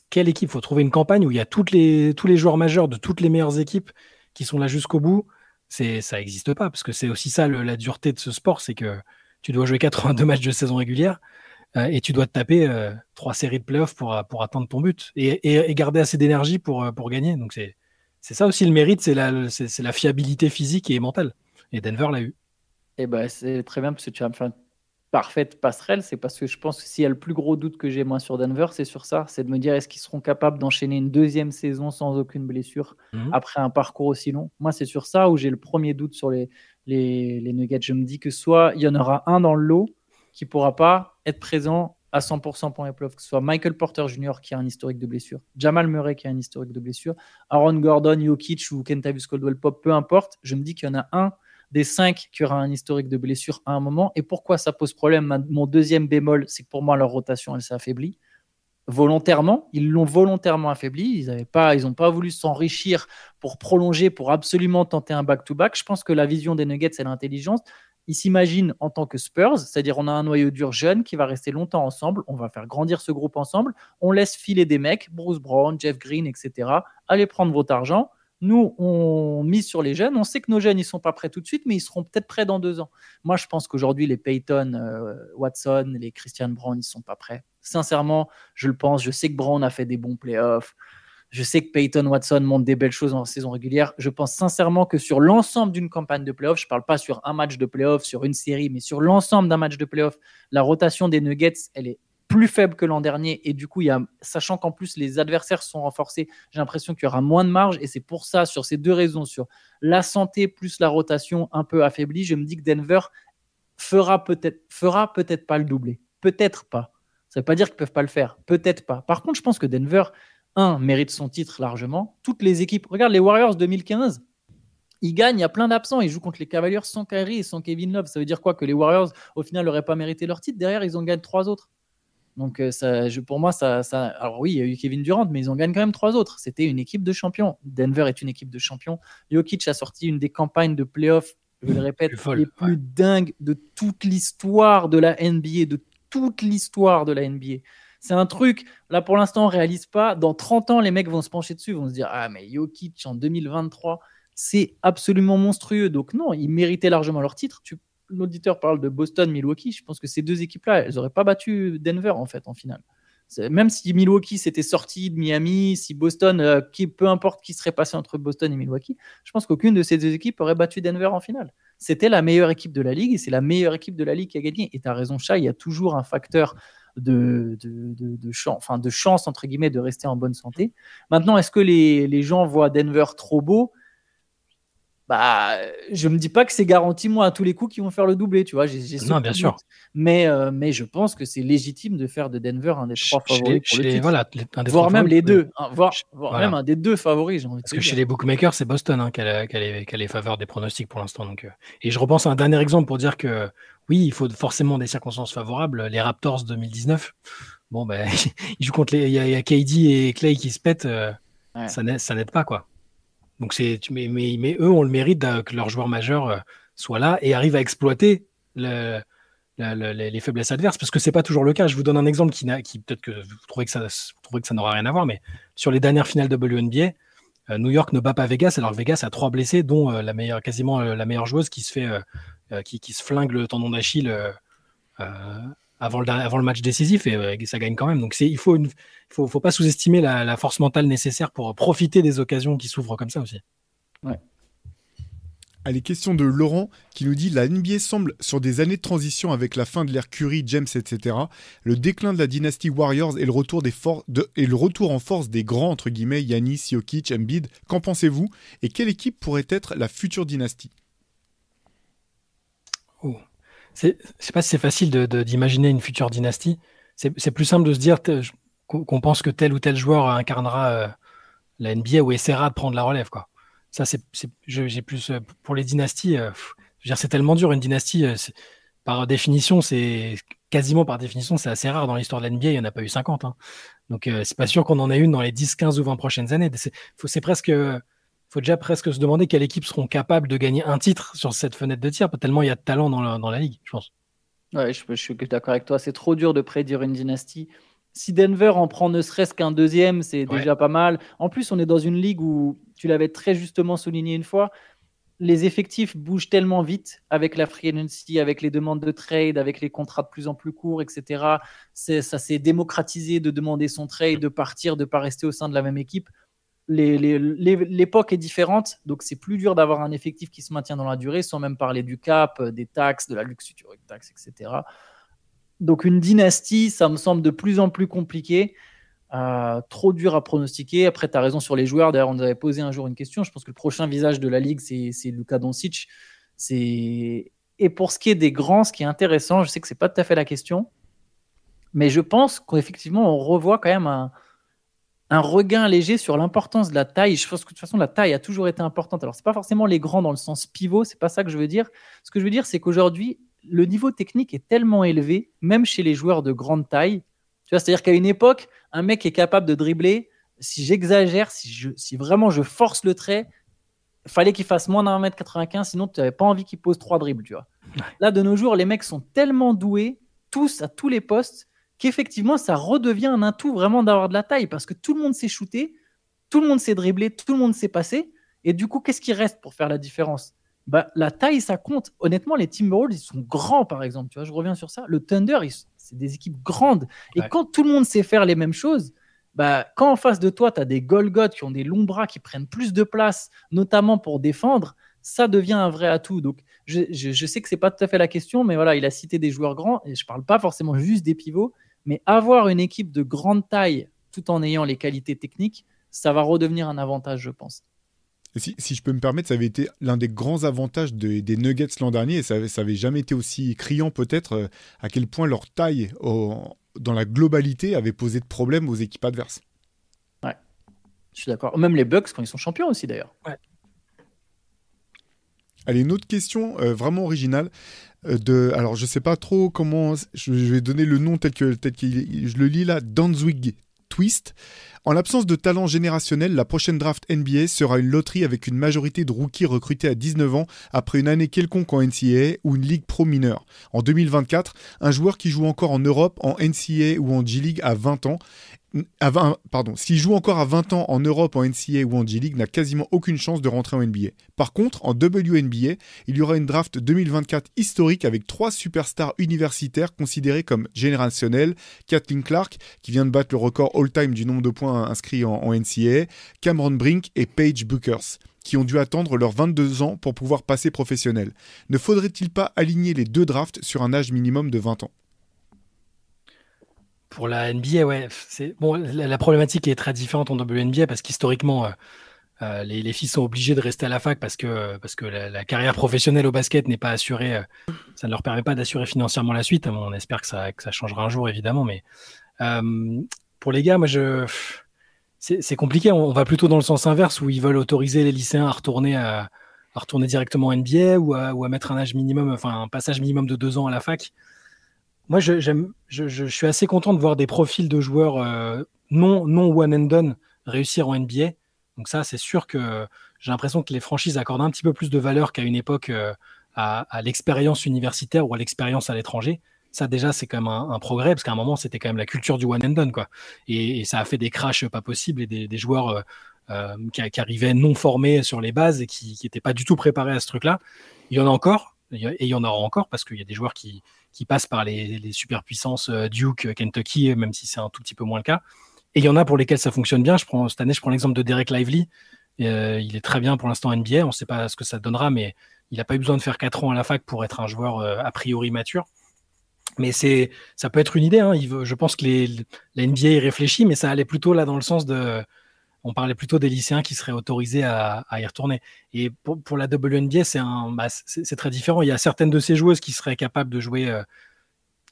quelle équipe? Faut trouver une campagne où il y a toutes les, tous les joueurs majeurs de toutes les meilleures équipes qui sont là jusqu'au bout. C'est, ça n'existe pas parce que c'est aussi ça la dureté de ce sport, c'est que tu dois jouer 82 matchs de saison régulière euh, et tu dois te taper euh, trois séries de playoffs pour, pour atteindre ton but et, et, garder assez d'énergie pour, euh, pour gagner. Donc c'est, c'est ça aussi le mérite, c'est la, c'est, la fiabilité physique et mentale. Et Denver l'a eu. Et eh ben c'est très bien parce que tu vas me faire parfaite passerelle, c'est parce que je pense que s'il y a le plus gros doute que j'ai moi sur Denver, c'est sur ça, c'est de me dire est-ce qu'ils seront capables d'enchaîner une deuxième saison sans aucune blessure mhm. après un parcours aussi long? Moi, c'est sur ça où j'ai le premier doute sur les, les, les, Nuggets. Je me dis que soit il y en aura un dans le lot qui pourra pas être présent à 100% pour les playoffs, que ce soit Michael Porter Jr. qui a un historique de blessure, Jamal Murray qui a un historique de blessure, Aaron Gordon, Jokic ou Kentavious Caldwell Pop, peu importe. Je me dis qu'il y en a un des cinq qui aura un historique de blessure à un moment. Et pourquoi ça pose problème? Mon deuxième bémol, c'est que pour moi, leur rotation, elle s'est affaiblie. Volontairement, ils l'ont volontairement affaibli. Ils n'ont pas, ils pas voulu s'enrichir pour prolonger, pour absolument tenter un back-to-back. Je pense que la vision des Nuggets, c'est l'intelligence. Ils s'imaginent en tant que Spurs, c'est-à-dire on a un noyau dur jeune qui va rester longtemps ensemble, on va faire grandir ce groupe ensemble, on laisse filer des mecs, Bruce Brown, Jeff Green, etc. Allez prendre votre argent, nous, on mise sur les jeunes. On sait que nos jeunes, ils sont pas prêts tout de suite, mais ils seront peut-être prêts dans deux ans. Moi, je pense qu'aujourd'hui, les Peyton euh, Watson, les Christian Brown, ils sont pas prêts. Sincèrement, je le pense. Je sais que Brown a fait des bons playoffs. Je sais que Peyton Watson montre des belles choses en saison régulière. Je pense sincèrement que sur l'ensemble d'une campagne de playoffs, je ne parle pas sur un match de playoffs, sur une série, mais sur l'ensemble d'un match de playoffs, la rotation des Nuggets, elle est plus faible que l'an dernier. Et du coup, il y a, sachant qu'en plus les adversaires sont renforcés, j'ai l'impression qu'il y aura moins de marge. Et c'est pour ça, sur ces deux raisons, sur la santé plus la rotation un peu affaiblie, je me dis que Denver fera peut-être fera peut-être pas le doublé. Peut-être pas. Ça ne veut pas dire qu'ils ne peuvent pas le faire. Peut-être pas. Par contre, je pense que Denver, un, mérite son titre largement. Toutes les équipes. Regarde les Warriors 2015. Ils gagnent, il y a plein d'absents. Ils jouent contre les Cavaliers sans Kyrie et sans Kevin Love. Ça veut dire quoi? Que les Warriors, au final, n'auraient pas mérité leur titre. Derrière, ils ont gagné trois autres. Donc, euh, ça, je, pour moi, ça, ça, Alors, oui, il y a eu Kevin Durant, mais ils ont gagné quand même trois autres. C'était une équipe de champions. Denver est une équipe de champions. Jokic a sorti une des campagnes de playoffs, je le répète, les plus dingues de toute l'histoire de la NBA, de toute l'histoire de la NBA. C'est un truc, là pour l'instant, on réalise pas. Dans 30 ans, les mecs vont se pencher dessus, vont se dire Ah, mais Jokic en 2023, c'est absolument monstrueux. Donc, non, ils méritaient largement leur titre. Tu l'auditeur parle de Boston, Milwaukee, je pense que ces deux équipes-là, elles n'auraient pas battu Denver en fait en finale. Même si Milwaukee s'était sorti de Miami, si Boston, euh, peu importe qui serait passé entre Boston et Milwaukee, je pense qu'aucune de ces deux équipes aurait battu Denver en finale. C'était la meilleure équipe de la ligue et c'est la meilleure équipe de la ligue qui a gagné. Et tu as raison, Chat, il y a toujours un facteur de, chance, de entre guillemets, de rester en bonne santé. Maintenant, est-ce que les gens voient Denver trop beau? Bah, je me dis pas que c'est garanti moi à tous les coups qu'ils vont faire le doublé, tu vois. non, bien sûr. Mais, euh, mais je pense que c'est légitime de faire de Denver un des trois favoris pour le Voilà, voire même les deux, hein, voire, même un des deux favoris. Parce que chez les bookmakers, c'est Boston hein, qui, a, les, faveurs des pronostics pour l'instant. Donc, euh. Et je repense à un dernier exemple pour dire que oui, il faut forcément des circonstances favorables. Les Raptors 2019, bon ben, ils jouent contre les, il y, a KD et Clay qui se pètent, euh, ça n'aide pas quoi. Donc mais, eux ont le mérite que leurs joueurs majeurs euh, soient là et arrivent à exploiter le, les faiblesses adverses, parce que c'est pas toujours le cas. Je vous donne un exemple qui, qui peut-être que vous trouvez que ça, n'aura rien à voir, mais sur les dernières finales WNBA, euh, New York ne bat pas Vegas, alors que Vegas a trois blessés, dont euh, la meilleure, quasiment la meilleure joueuse qui se fait, qui, se flingue le tendon d'Achille avant le, avant le match décisif et ça gagne quand même. Donc il faut, une, faut, faut pas sous-estimer la, la, force mentale nécessaire pour profiter des occasions qui s'ouvrent comme ça aussi. Ouais. Allez, question de Laurent qui nous dit la NBA semble sur des années de transition avec la fin de l'ère Curry, James, etc. Le déclin de la dynastie Warriors et le retour, des de, et le retour en force des grands, entre guillemets, Yanis, Jokic, Embiid. Qu'en pensez-vous? Et quelle équipe pourrait être la future dynastie? Oh. Je ne sais pas si c'est facile d'imaginer une future dynastie. C'est plus simple de se dire qu'on pense que tel ou tel joueur incarnera euh, la NBA ou essaiera de prendre la relève. Quoi. Ça, c'est, j'ai plus euh, pour les dynasties. Euh, c'est tellement dur une dynastie. Euh, par définition, c'est quasiment par définition, c'est assez rare dans l'histoire de l'NBA. Il n'y en a pas eu 50. Hein. Donc, c'est pas sûr qu'on en ait une dans les 10, 15 ou 20 prochaines années. C'est presque, faut déjà presque se demander quelles équipes seront capables de gagner un titre sur cette fenêtre de tir, tellement il y a de talent dans la, dans la ligue, je pense. Ouais, je, je suis d'accord avec toi. C'est trop dur de prédire une dynastie si Denver en prend ne serait-ce qu'un deuxième, c'est déjà pas mal. En plus, on est dans une ligue où, tu l'avais très justement souligné une fois, les effectifs bougent tellement vite avec la free agency, avec les demandes de trade, avec les contrats de plus en plus courts, etc. Ça s'est démocratisé de demander son trade, de partir, de ne pas rester au sein de la même équipe. L'époque est différente, donc c'est plus dur d'avoir un effectif qui se maintient dans la durée, sans même parler du cap, des taxes, de la luxury tax, etc. Donc une dynastie, ça me semble de plus en plus compliqué, euh, trop dur à pronostiquer. Après, tu as raison sur les joueurs. D'ailleurs, on nous avait posé un jour une question. Je pense que le prochain visage de la ligue, c'est Luka Doncic. Et pour ce qui est des grands, ce qui est intéressant, je sais que c'est pas tout à fait la question, mais je pense qu'effectivement, on revoit quand même un, un regain léger sur l'importance de la taille. Je pense que de toute façon, la taille a toujours été importante. Alors, c'est pas forcément les grands dans le sens pivot, c'est pas ça que je veux dire. Ce que je veux dire, c'est qu'aujourd'hui, le niveau technique est tellement élevé, même chez les joueurs de grande taille. Tu vois, c'est-à-dire qu'à une époque, un mec est capable de dribbler. Si j'exagère, si, je, si vraiment je force le trait, il fallait qu'il fasse moins d'un mètre 95, sinon tu n'avais pas envie qu'il pose trois dribbles, tu vois. Là, de nos jours, les mecs sont tellement doués, tous à tous les postes, qu'effectivement, ça redevient un atout vraiment d'avoir de la taille, parce que tout le monde sait shooter, tout le monde sait dribbler, tout le monde sait passer. Et du coup, qu'est-ce qui reste pour faire la différence? Bah, la taille, ça compte. Honnêtement, les Timberwolves, ils sont grands, par exemple. Tu vois, je reviens sur ça. Le Thunder, c'est des équipes grandes. Et quand tout le monde sait faire les mêmes choses, bah, quand en face de toi, tu as des Golgoth qui ont des longs bras, qui prennent plus de place, notamment pour défendre, ça devient un vrai atout. Donc, je, je, sais que c'est pas tout à fait la question, mais voilà, il a cité des joueurs grands, et je parle pas forcément juste des pivots, mais avoir une équipe de grande taille tout en ayant les qualités techniques, ça va redevenir un avantage, je pense. Si, je peux me permettre, ça avait été l'un des grands avantages des Nuggets l'an dernier, et ça, n'avait jamais été aussi criant peut-être euh, à quel point leur taille dans la globalité avait posé de problèmes aux équipes adverses. Ouais, je suis d'accord. Même les Bucks quand ils sont champions aussi d'ailleurs. Ouais. Allez, une autre question euh, vraiment originale. Euh, alors, je sais pas trop comment. Je, vais donner le nom tel que, tel que je le lis là. Danzwig Twist. En l'absence de talent générationnel, la prochaine draft NBA sera une loterie avec une majorité de rookies recrutés à 19 ans après une année quelconque en NCAA ou une ligue pro mineure. En 2024, un joueur qui joue encore en Europe, en NCAA ou en G-League à 20 ans à 20, pardon, s'il joue encore à 20 ans en Europe, en NCAA ou en G-League, n'a quasiment aucune chance de rentrer en NBA. Par contre, en WNBA, il y aura une draft 2024 historique avec trois superstars universitaires considérés comme générationnels. Kathleen Clark, qui vient de battre le record all-time du nombre de points inscrits en, en NCAA, Cameron Brink et Paige Bookers qui ont dû attendre leurs 22 ans pour pouvoir passer professionnel. Ne faudrait-il pas aligner les deux drafts sur un âge minimum de 20 ans? Pour la NBA, ouais, c'est bon. La, problématique est très différente en WNBA parce qu'historiquement, euh, euh, les, filles sont obligées de rester à la fac parce que parce que la, carrière professionnelle au basket n'est pas assurée. Euh, ça ne leur permet pas d'assurer financièrement la suite. On espère que ça que ça changera un jour, évidemment. Mais pour les gars, moi, je c'est compliqué. On, va plutôt dans le sens inverse où ils veulent autoriser les lycéens à retourner à, retourner directement en NBA ou à, ou à mettre un âge minimum, enfin un passage minimum de deux ans à la fac. Moi, je, je, suis assez content de voir des profils de joueurs euh, non, non one and done réussir en NBA. Donc ça, c'est sûr que j'ai l'impression que les franchises accordent un petit peu plus de valeur qu'à une époque euh, à, l'expérience universitaire ou à l'expérience à l'étranger. Ça, déjà, c'est quand même un, progrès, parce qu'à un moment, c'était quand même la culture du one and done. Quoi. Et, ça a fait des crashs pas possibles et des, joueurs euh, qui, arrivaient non formés sur les bases et qui n'étaient pas du tout préparés à ce truc-là. Il y en a encore, et il y en aura encore, parce qu'il y a des joueurs qui, qui passent par les, les superpuissances Duke, Kentucky, même si c'est un tout petit peu moins le cas. Et il y en a pour lesquels ça fonctionne bien. Je prends, cette année, je prends l'exemple de Derek Lively. Euh, il est très bien pour l'instant NBA. On ne sait pas ce que ça donnera, mais il n'a pas eu besoin de faire 4 ans à la fac pour être un joueur euh, a priori mature. Mais c'est, ça peut être une idée. Hein. Je pense que la NBA y réfléchit, mais ça allait plutôt là dans le sens de. On parlait plutôt des lycéens qui seraient autorisés à, y retourner. Et pour, la WNBA, c'est, très différent. Il y a certaines de ces joueuses qui seraient capables de jouer euh,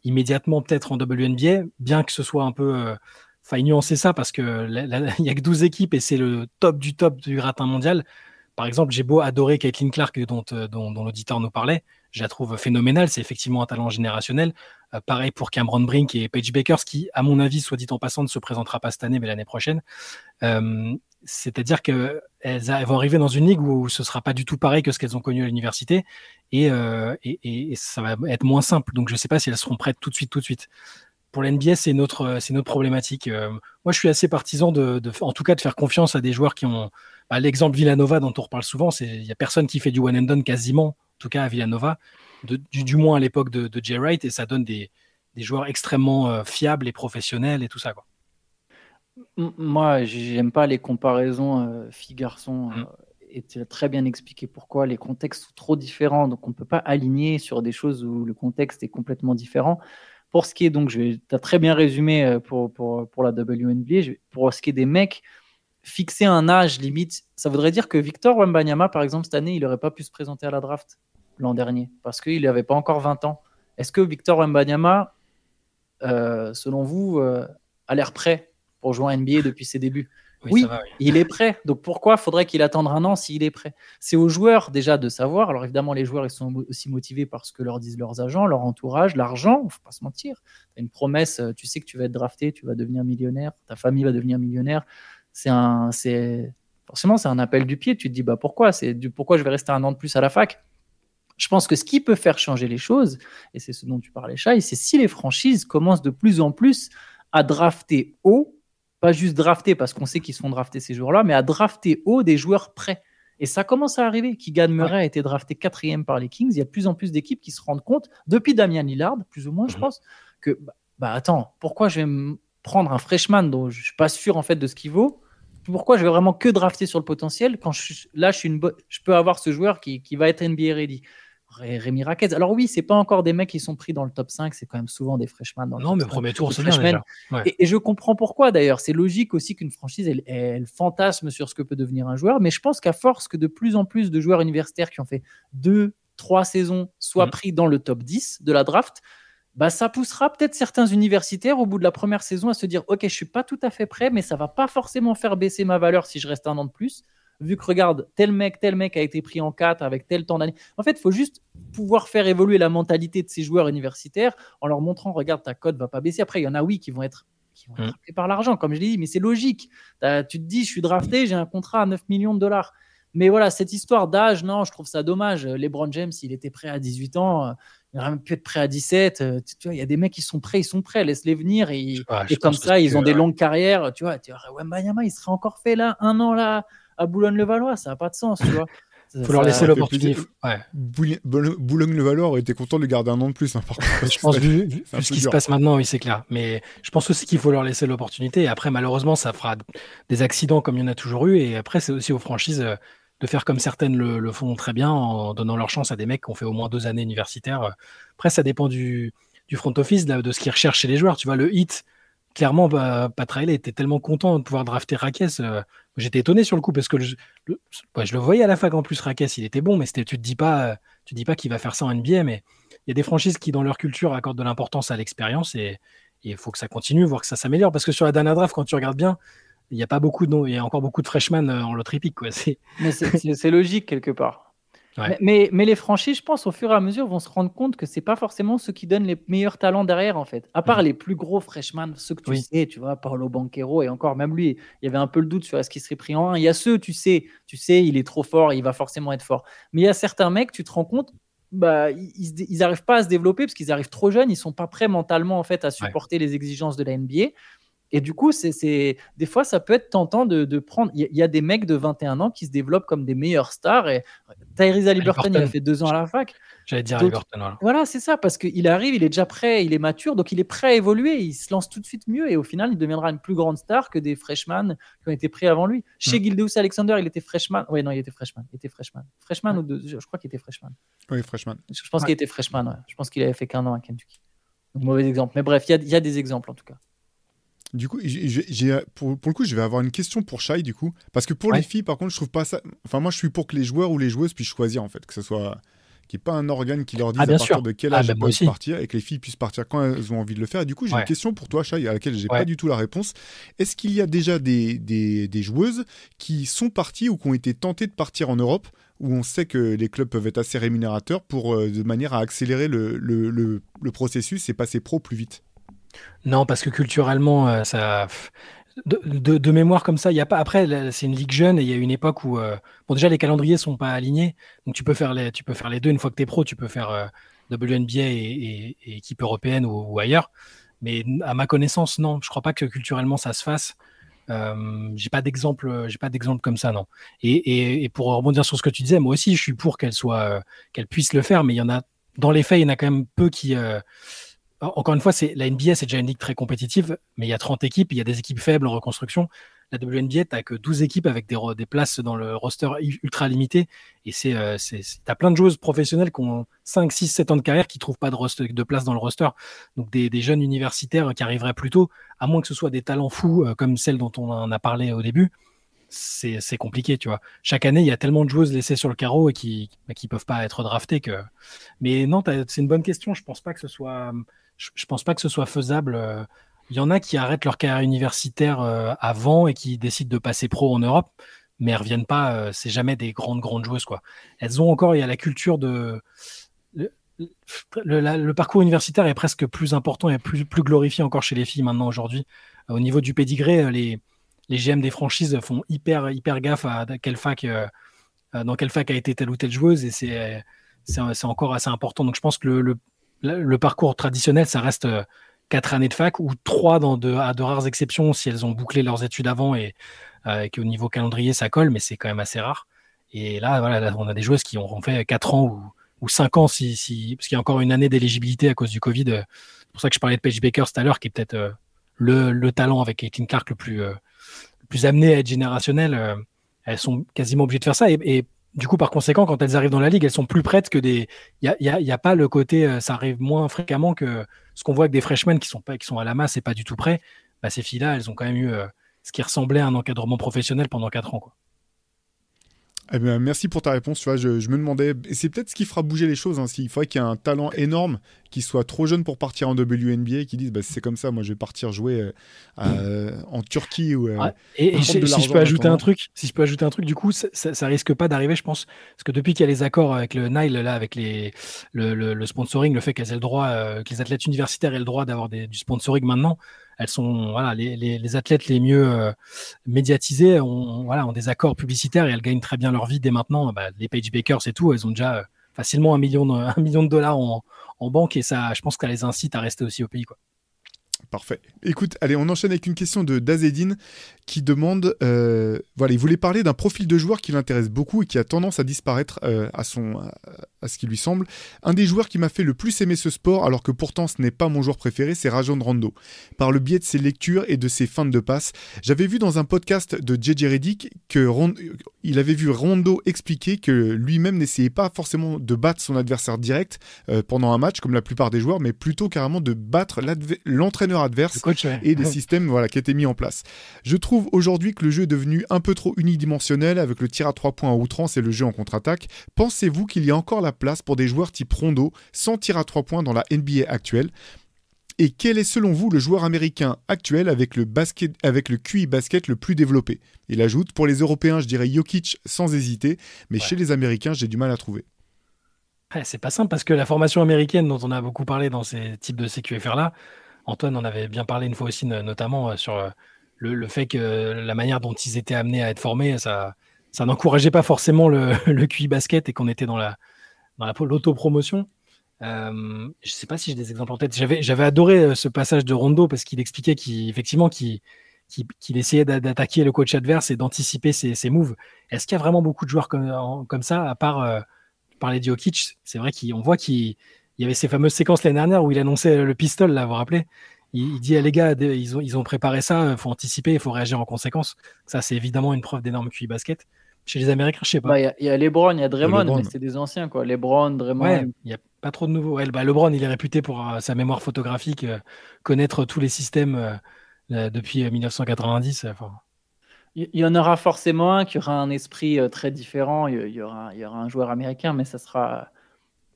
immédiatement peut-être en WNBA, bien que ce soit un peu Enfin, nuancer ça parce que il y a que 12 équipes et c'est le top du top du gratin mondial. Par exemple, j'ai beau adorer Caitlin Clark dont, euh, dont, l'auditeur nous parlait. Je la trouve phénoménale. C'est effectivement un talent générationnel. Euh, pareil pour Cameron Brink et Paige Bakers, qui, à mon avis, soit dit en passant, ne se présentera pas cette année, mais l'année prochaine. Euh, c'est-à-dire qu'elles vont arriver dans une ligue où ce sera pas du tout pareil que ce qu'elles ont connu à l'université et, ça va être moins simple. Donc je ne sais pas si elles seront prêtes tout de suite, tout de suite pour l'NBA, c'est notre, notre problématique. Moi, je suis assez partisan de, en tout cas, de faire confiance à des joueurs qui ont. Bah, l'exemple Villanova dont on reparle souvent, c'est il y a personne qui fait du one and done quasiment, en tout cas à Villanova, du, moins à l'époque de, de Jay Wright, et ça donne des, des joueurs extrêmement euh, fiables et professionnels et tout ça. Quoi. Moi, j'aime pas les comparaisons filles-garçons. Mmh. et tu as très bien expliqué pourquoi les contextes sont trop différents, donc on ne peut pas aligner sur des choses où le contexte est complètement différent. Pour ce qui est donc, tu as très bien résumé euh, pour, pour, pour la WNBA. Pour ce qui est des mecs, fixer un âge limite, ça voudrait dire que Victor Wembanyama, par exemple, cette année, il n'aurait pas pu se présenter à la draft l'an dernier parce qu'il n'avait pas encore 20 ans. Est-ce que Victor Wembanyama, euh, selon vous, euh, a l'air prêt pour jouer à NBA depuis ses débuts? Oui, il est prêt. Donc pourquoi faudrait qu'il attende un an s'il est prêt? C'est aux joueurs déjà de savoir. Alors évidemment, les joueurs ils sont aussi motivés par ce que leur disent leurs agents, leur entourage, l'argent. Il faut pas se mentir. Tu as une promesse, euh, tu sais que tu vas être drafté, tu vas devenir millionnaire, ta famille va devenir millionnaire. C'est un, c'est forcément c'est un appel du pied. Tu te dis bah pourquoi? C'est du pourquoi je vais rester un an de plus à la fac? Je pense que ce qui peut faire changer les choses, et c'est ce dont tu parlais, Chai, c'est si les franchises commencent de plus en plus à drafter haut pas juste drafter parce qu'on sait qu'ils sont draftés ces joueurs-là, mais à drafter haut des joueurs prêts. Et ça commence à arriver. Keegan Murray a été drafté quatrième par les Kings. Il y a de plus en plus d'équipes qui se rendent compte, depuis Damien Lillard, plus ou moins, je mhm. pense, que bah, bah, attends, pourquoi je vais prendre un freshman dont je suis pas sûr en fait de ce qu'il vaut? Pourquoi je vais vraiment que drafter sur le potentiel quand je, là je suis une je peux avoir ce joueur qui, qui va être NBA ready Rémi Raquez. Alors oui, c'est pas encore des mecs qui sont pris dans le top 5, c'est quand même souvent des freshmen. Dans non, mais premier tour, c'est bien Et, je comprends pourquoi d'ailleurs. C'est logique aussi qu'une franchise, elle, fantasme sur ce que peut devenir un joueur, mais je pense qu'à force que de plus en plus de joueurs universitaires qui ont fait deux, trois saisons soient mm. pris dans le top 10 de la draft, bah, ça poussera peut-être certains universitaires au bout de la première saison à se dire Ok, je suis pas tout à fait prêt, mais ça va pas forcément faire baisser ma valeur si je reste un an de plus vu que regarde, tel mec, tel mec a été pris en 4 avec tel temps d'année. En fait, il faut juste pouvoir faire évoluer la mentalité de ces joueurs universitaires en leur montrant, regarde, ta cote va pas baisser. Après, il y en a, oui, qui vont être qui vont mm. par l'argent, comme je l'ai dit, mais c'est logique. Tu te dis, je suis drafté, j'ai un contrat à 9 millions de dollars. Mais voilà, cette histoire d'âge, non, je trouve ça dommage. LeBron James, il était prêt à 18 ans, il aurait même pu être prêt à 17. Tu vois, il y a des mecs qui sont prêts, ils sont prêts, laisse-les venir. Et, comme ça, ils ont des longues carrières. Tu vois, tu vois ouais, Bayama, il serait encore fait là, un an là, à Boulogne-le-Valois. Ça n'a pas de sens, tu vois. Il faut leur laisser l'opportunité. Ouais. Boulogne-le-Valois aurait été content de le garder un an de plus. Hein, je pense, vu, vu ce qui se passe maintenant, oui, c'est clair. Mais je pense aussi qu'il faut leur laisser l'opportunité. Et après, malheureusement, ça fera des accidents comme il y en a toujours eu. Et après, c'est aussi aux franchises euh, de faire comme certaines le, font très bien en donnant leur chance à des mecs qui ont fait au moins deux années universitaires. Après, ça dépend du, du front office, de, ce qu'ils recherchent chez les joueurs. Tu vois, le hit, clairement, bah, était tellement content de pouvoir drafter Raquez. Euh, J'étais étonné sur le coup parce que je le voyais à la fac en plus, Raquez, il était bon, mais tu te dis pas, tu dis pas qu'il va faire ça en NBA, mais il y a des franchises qui, dans leur culture, accordent de l'importance à l'expérience et il faut que ça continue, voir que ça s'améliore. Parce que sur la dernière draft, quand tu regardes bien, il y a pas beaucoup de, il y a encore beaucoup de freshmen euh, en loterie épique, quoi. Mais c'est logique quelque part. Mais, mais, les franchises, je pense, au fur et à mesure, vont se rendre compte que c'est pas forcément ceux qui donnent les meilleurs talents derrière, en fait. À part mhm. les plus gros freshmen, ceux que tu sais, tu vois, Paolo Banquero, et encore, même lui, il y avait un peu le doute sur est-ce qu'il serait pris en 1. Il y a ceux, tu sais, tu sais, il est trop fort, il va forcément être fort. Mais il y a certains mecs, tu te rends compte, bah, ils n'arrivent pas à se développer parce qu'ils arrivent trop jeunes, ils sont pas prêts mentalement, en fait, à supporter les exigences de la NBA. Et du coup, c'est des fois, ça peut être tentant de, prendre. Il y, a des mecs de 21 ans qui se développent comme des meilleurs stars. Et Tyrese Liberton, il a fait deux ans à la fac. J'allais dire Liberton. Voilà, voilà c'est ça, parce qu'il arrive, il est déjà prêt, il est mature, donc il est prêt à évoluer. Il se lance tout de suite mieux. Et au final, il deviendra une plus grande star que des freshmen qui ont été prêts avant lui. Chez mm. Gildeus Alexander, il était freshman. Oui, non, il était freshman. Il était freshman. Freshman ou deux, je crois qu'il était freshman. Oui, freshman. Je pense qu'il était freshman. Je pense qu'il avait fait qu'un an à Kentucky. mauvais exemple. Mais bref, il y, y a des exemples en tout cas. Du coup, j'ai, pour, pour, le coup, je vais avoir une question pour Shai, du coup. Parce que pour les filles, par contre, je trouve pas ça. Enfin, moi, je suis pour que les joueurs ou les joueuses puissent choisir, en fait. Que ce soit. Qu'il n'y ait pas un organe qui leur dise ah, à partir de quel ah, âge elles peuvent partir et que les filles puissent partir quand elles ont envie de le faire. Et du coup, j'ai une question pour toi, Shai, à laquelle j'ai n'ai pas du tout la réponse. Est-ce qu'il y a déjà des, des, des, joueuses qui sont parties ou qui ont été tentées de partir en Europe où on sait que les clubs peuvent être assez rémunérateurs pour, euh, de manière à accélérer le, le, le, le processus et passer pro plus vite? Non, parce que culturellement, euh, ça. De, mémoire comme ça, il y a pas. Après, c'est une ligue jeune et il y a une époque où, euh, bon, déjà les calendriers sont pas alignés, donc tu peux faire les, tu peux faire les deux. Une fois que tu es pro, tu peux faire euh, WNBA et, équipe européenne ou, ailleurs. Mais à ma connaissance, non, je crois pas que culturellement ça se fasse. j'ai pas d'exemple, j'ai pas d'exemple comme ça, non. Et, pour rebondir sur ce que tu disais, moi aussi, je suis pour qu'elle soit, qu'elle puisse le faire, mais il y en a, dans les faits, il y en a quand même peu qui encore une fois, la NBA, c'est déjà une ligue très compétitive, mais il y a 30 équipes, il y a des équipes faibles en reconstruction. La WNBA, tu que 12 équipes avec des, places dans le roster ultra limité. Et euh, tu as plein de joueuses professionnelles qui ont 5, 6, 7 ans de carrière qui trouvent pas de, place dans le roster. Donc des, jeunes universitaires qui arriveraient plus tôt, à moins que ce soit des talents fous euh, comme celles dont on en a parlé au début. C'est, compliqué, tu vois. Chaque année, il y a tellement de joueuses laissées sur le carreau et qui ne bah, peuvent pas être draftées que. Mais non, c'est une bonne question. Je pense pas que ce soit je, ne pense pas que ce soit faisable. Euh. Il y en a qui arrêtent leur carrière universitaire euh, avant et qui décident de passer pro en Europe, mais elles reviennent pas. Euh, c'est jamais des grandes grandes joueuses quoi. Elles ont encore. Il y a la culture de le, parcours universitaire est presque plus important et plus, plus glorifié encore chez les filles maintenant aujourd'hui. Au niveau du pédigré, les, les GM des franchises font hyper, hyper gaffe à quelle fac, dans quelle fac a été telle ou telle joueuse et c'est, encore assez important. Donc je pense que le parcours traditionnel, ça reste euh, quatre années de fac ou trois dans de, à de rares exceptions si elles ont bouclé leurs études avant et, euh, qu'au niveau calendrier ça colle, mais c'est quand même assez rare. Et là, voilà, on a des joueuses qui ont fait quatre ans ou, cinq ans, si, parce qu'il y a encore une année d'éligibilité à cause du Covid. C'est pour ça que je parlais de Paige Baker tout à l'heure, qui est peut-être euh, le, le, talent avec Caitlin Clark le plus, le amené à être générationnel. elles sont quasiment obligées de faire ça. Et du coup, par conséquent, quand elles arrivent dans la ligue, elles sont plus prêtes que des. Il n'y a, pas le côté. Euh, ça arrive moins fréquemment que ce qu'on voit avec des freshmen qui sont, pas, qui sont à la masse et pas du tout prêts. Bah, ces filles-là, elles ont quand même eu euh, ce qui ressemblait à un encadrement professionnel pendant 4 ans. Eh bien, merci pour ta réponse. Tu vois, je, me demandais, et c'est peut-être ce qui fera bouger les choses. Hein, S'il faudrait qu'il y ait un talent énorme qui soit trop jeune pour partir en WNBA, qui dise bah, c'est comme ça, moi je vais partir jouer euh, en Turquie ou. Euh, et, si, je peux ajouter un truc, si je peux ajouter un truc, du coup, ça, ça, risque pas d'arriver, je pense, parce que depuis qu'il y a les accords avec le Nile là, avec les le, le, sponsoring, le fait qu'elles aient le droit, euh, que les athlètes universitaires aient le droit d'avoir du sponsoring maintenant elles sont voilà les, athlètes les mieux euh, médiatisés ont, voilà ont des accords publicitaires et elles gagnent très bien leur vie dès maintenant. Bah, les Page Bakers et tout, elles ont déjà euh, facilement un million de, dollars en, en banque et ça, je pense que ça les incite à rester aussi au pays quoi. Parfait. Écoute, allez, on enchaîne avec une question de Dazedine qui demande, euh, voilà, il voulait parler d'un profil de joueur qui l'intéresse beaucoup et qui a tendance à disparaître euh, à son, à ce qui lui semble. Un des joueurs qui m'a fait le plus aimer ce sport, alors que pourtant ce n'est pas mon joueur préféré, c'est Rajon Rondo. Par le biais de ses lectures et de ses feintes de passe, j'avais vu dans un podcast de JJ Reddick que il avait vu Rondo expliquer que lui-même n'essayait pas forcément de battre son adversaire direct euh, pendant un match, comme la plupart des joueurs, mais plutôt carrément de battre l'entraîneur adverse et des systèmes voilà, qui étaient mis en place. Je trouve aujourd'hui que le jeu est devenu un peu trop unidimensionnel avec le tir à trois points en outrance et le jeu en contre-attaque. Pensez-vous qu'il y a encore la place pour des joueurs type Rondo sans tir à trois points dans la NBA actuelle? Et quel est selon vous le joueur américain actuel avec le, basket, avec le QI basket le plus développé? Il ajoute, pour les Européens, je dirais Jokic sans hésiter, mais chez les Américains, j'ai du mal à trouver. c'est pas simple parce que la formation américaine dont on a beaucoup parlé dans ces types de CQFR-là, Antoine en avait bien parlé une fois aussi, notamment euh, sur euh, le, fait que la manière dont ils étaient amenés à être formés, ça, n'encourageait pas forcément le, le QI basket et qu'on était dans la dans l'autopromotion. Euh, je sais pas si j'ai des exemples en tête. J'avais, adoré ce passage de Rondo parce qu'il expliquait qu'effectivement qu'il, essayait d'attaquer le coach adverse et d'anticiper ses, ses moves. Est-ce qu'il y a vraiment beaucoup de joueurs comme, comme ça, à part euh, parler de Jokic C'est vrai qu'on voit qu'il y avait ces fameuses séquences l'année dernière où il annonçait le pistol, là, vous vous rappelez? Il, dit, les gars, ils ont, ils ont préparé ça, il faut anticiper, il faut réagir en conséquence. Ça, c'est évidemment une preuve d'énorme QI basket. Chez les Américains, je sais pas. Bah, il y, a LeBron, il y a Draymond, mais c'est des anciens, quoi. LeBron, Draymond. il n'y a pas trop de nouveaux. bah, LeBron, il est réputé pour euh, sa mémoire photographique, euh, connaître tous les systèmes euh, depuis 1990. Il y en aura forcément un qui aura un esprit très différent. Il y aura, il y aura un joueur américain, mais ça sera,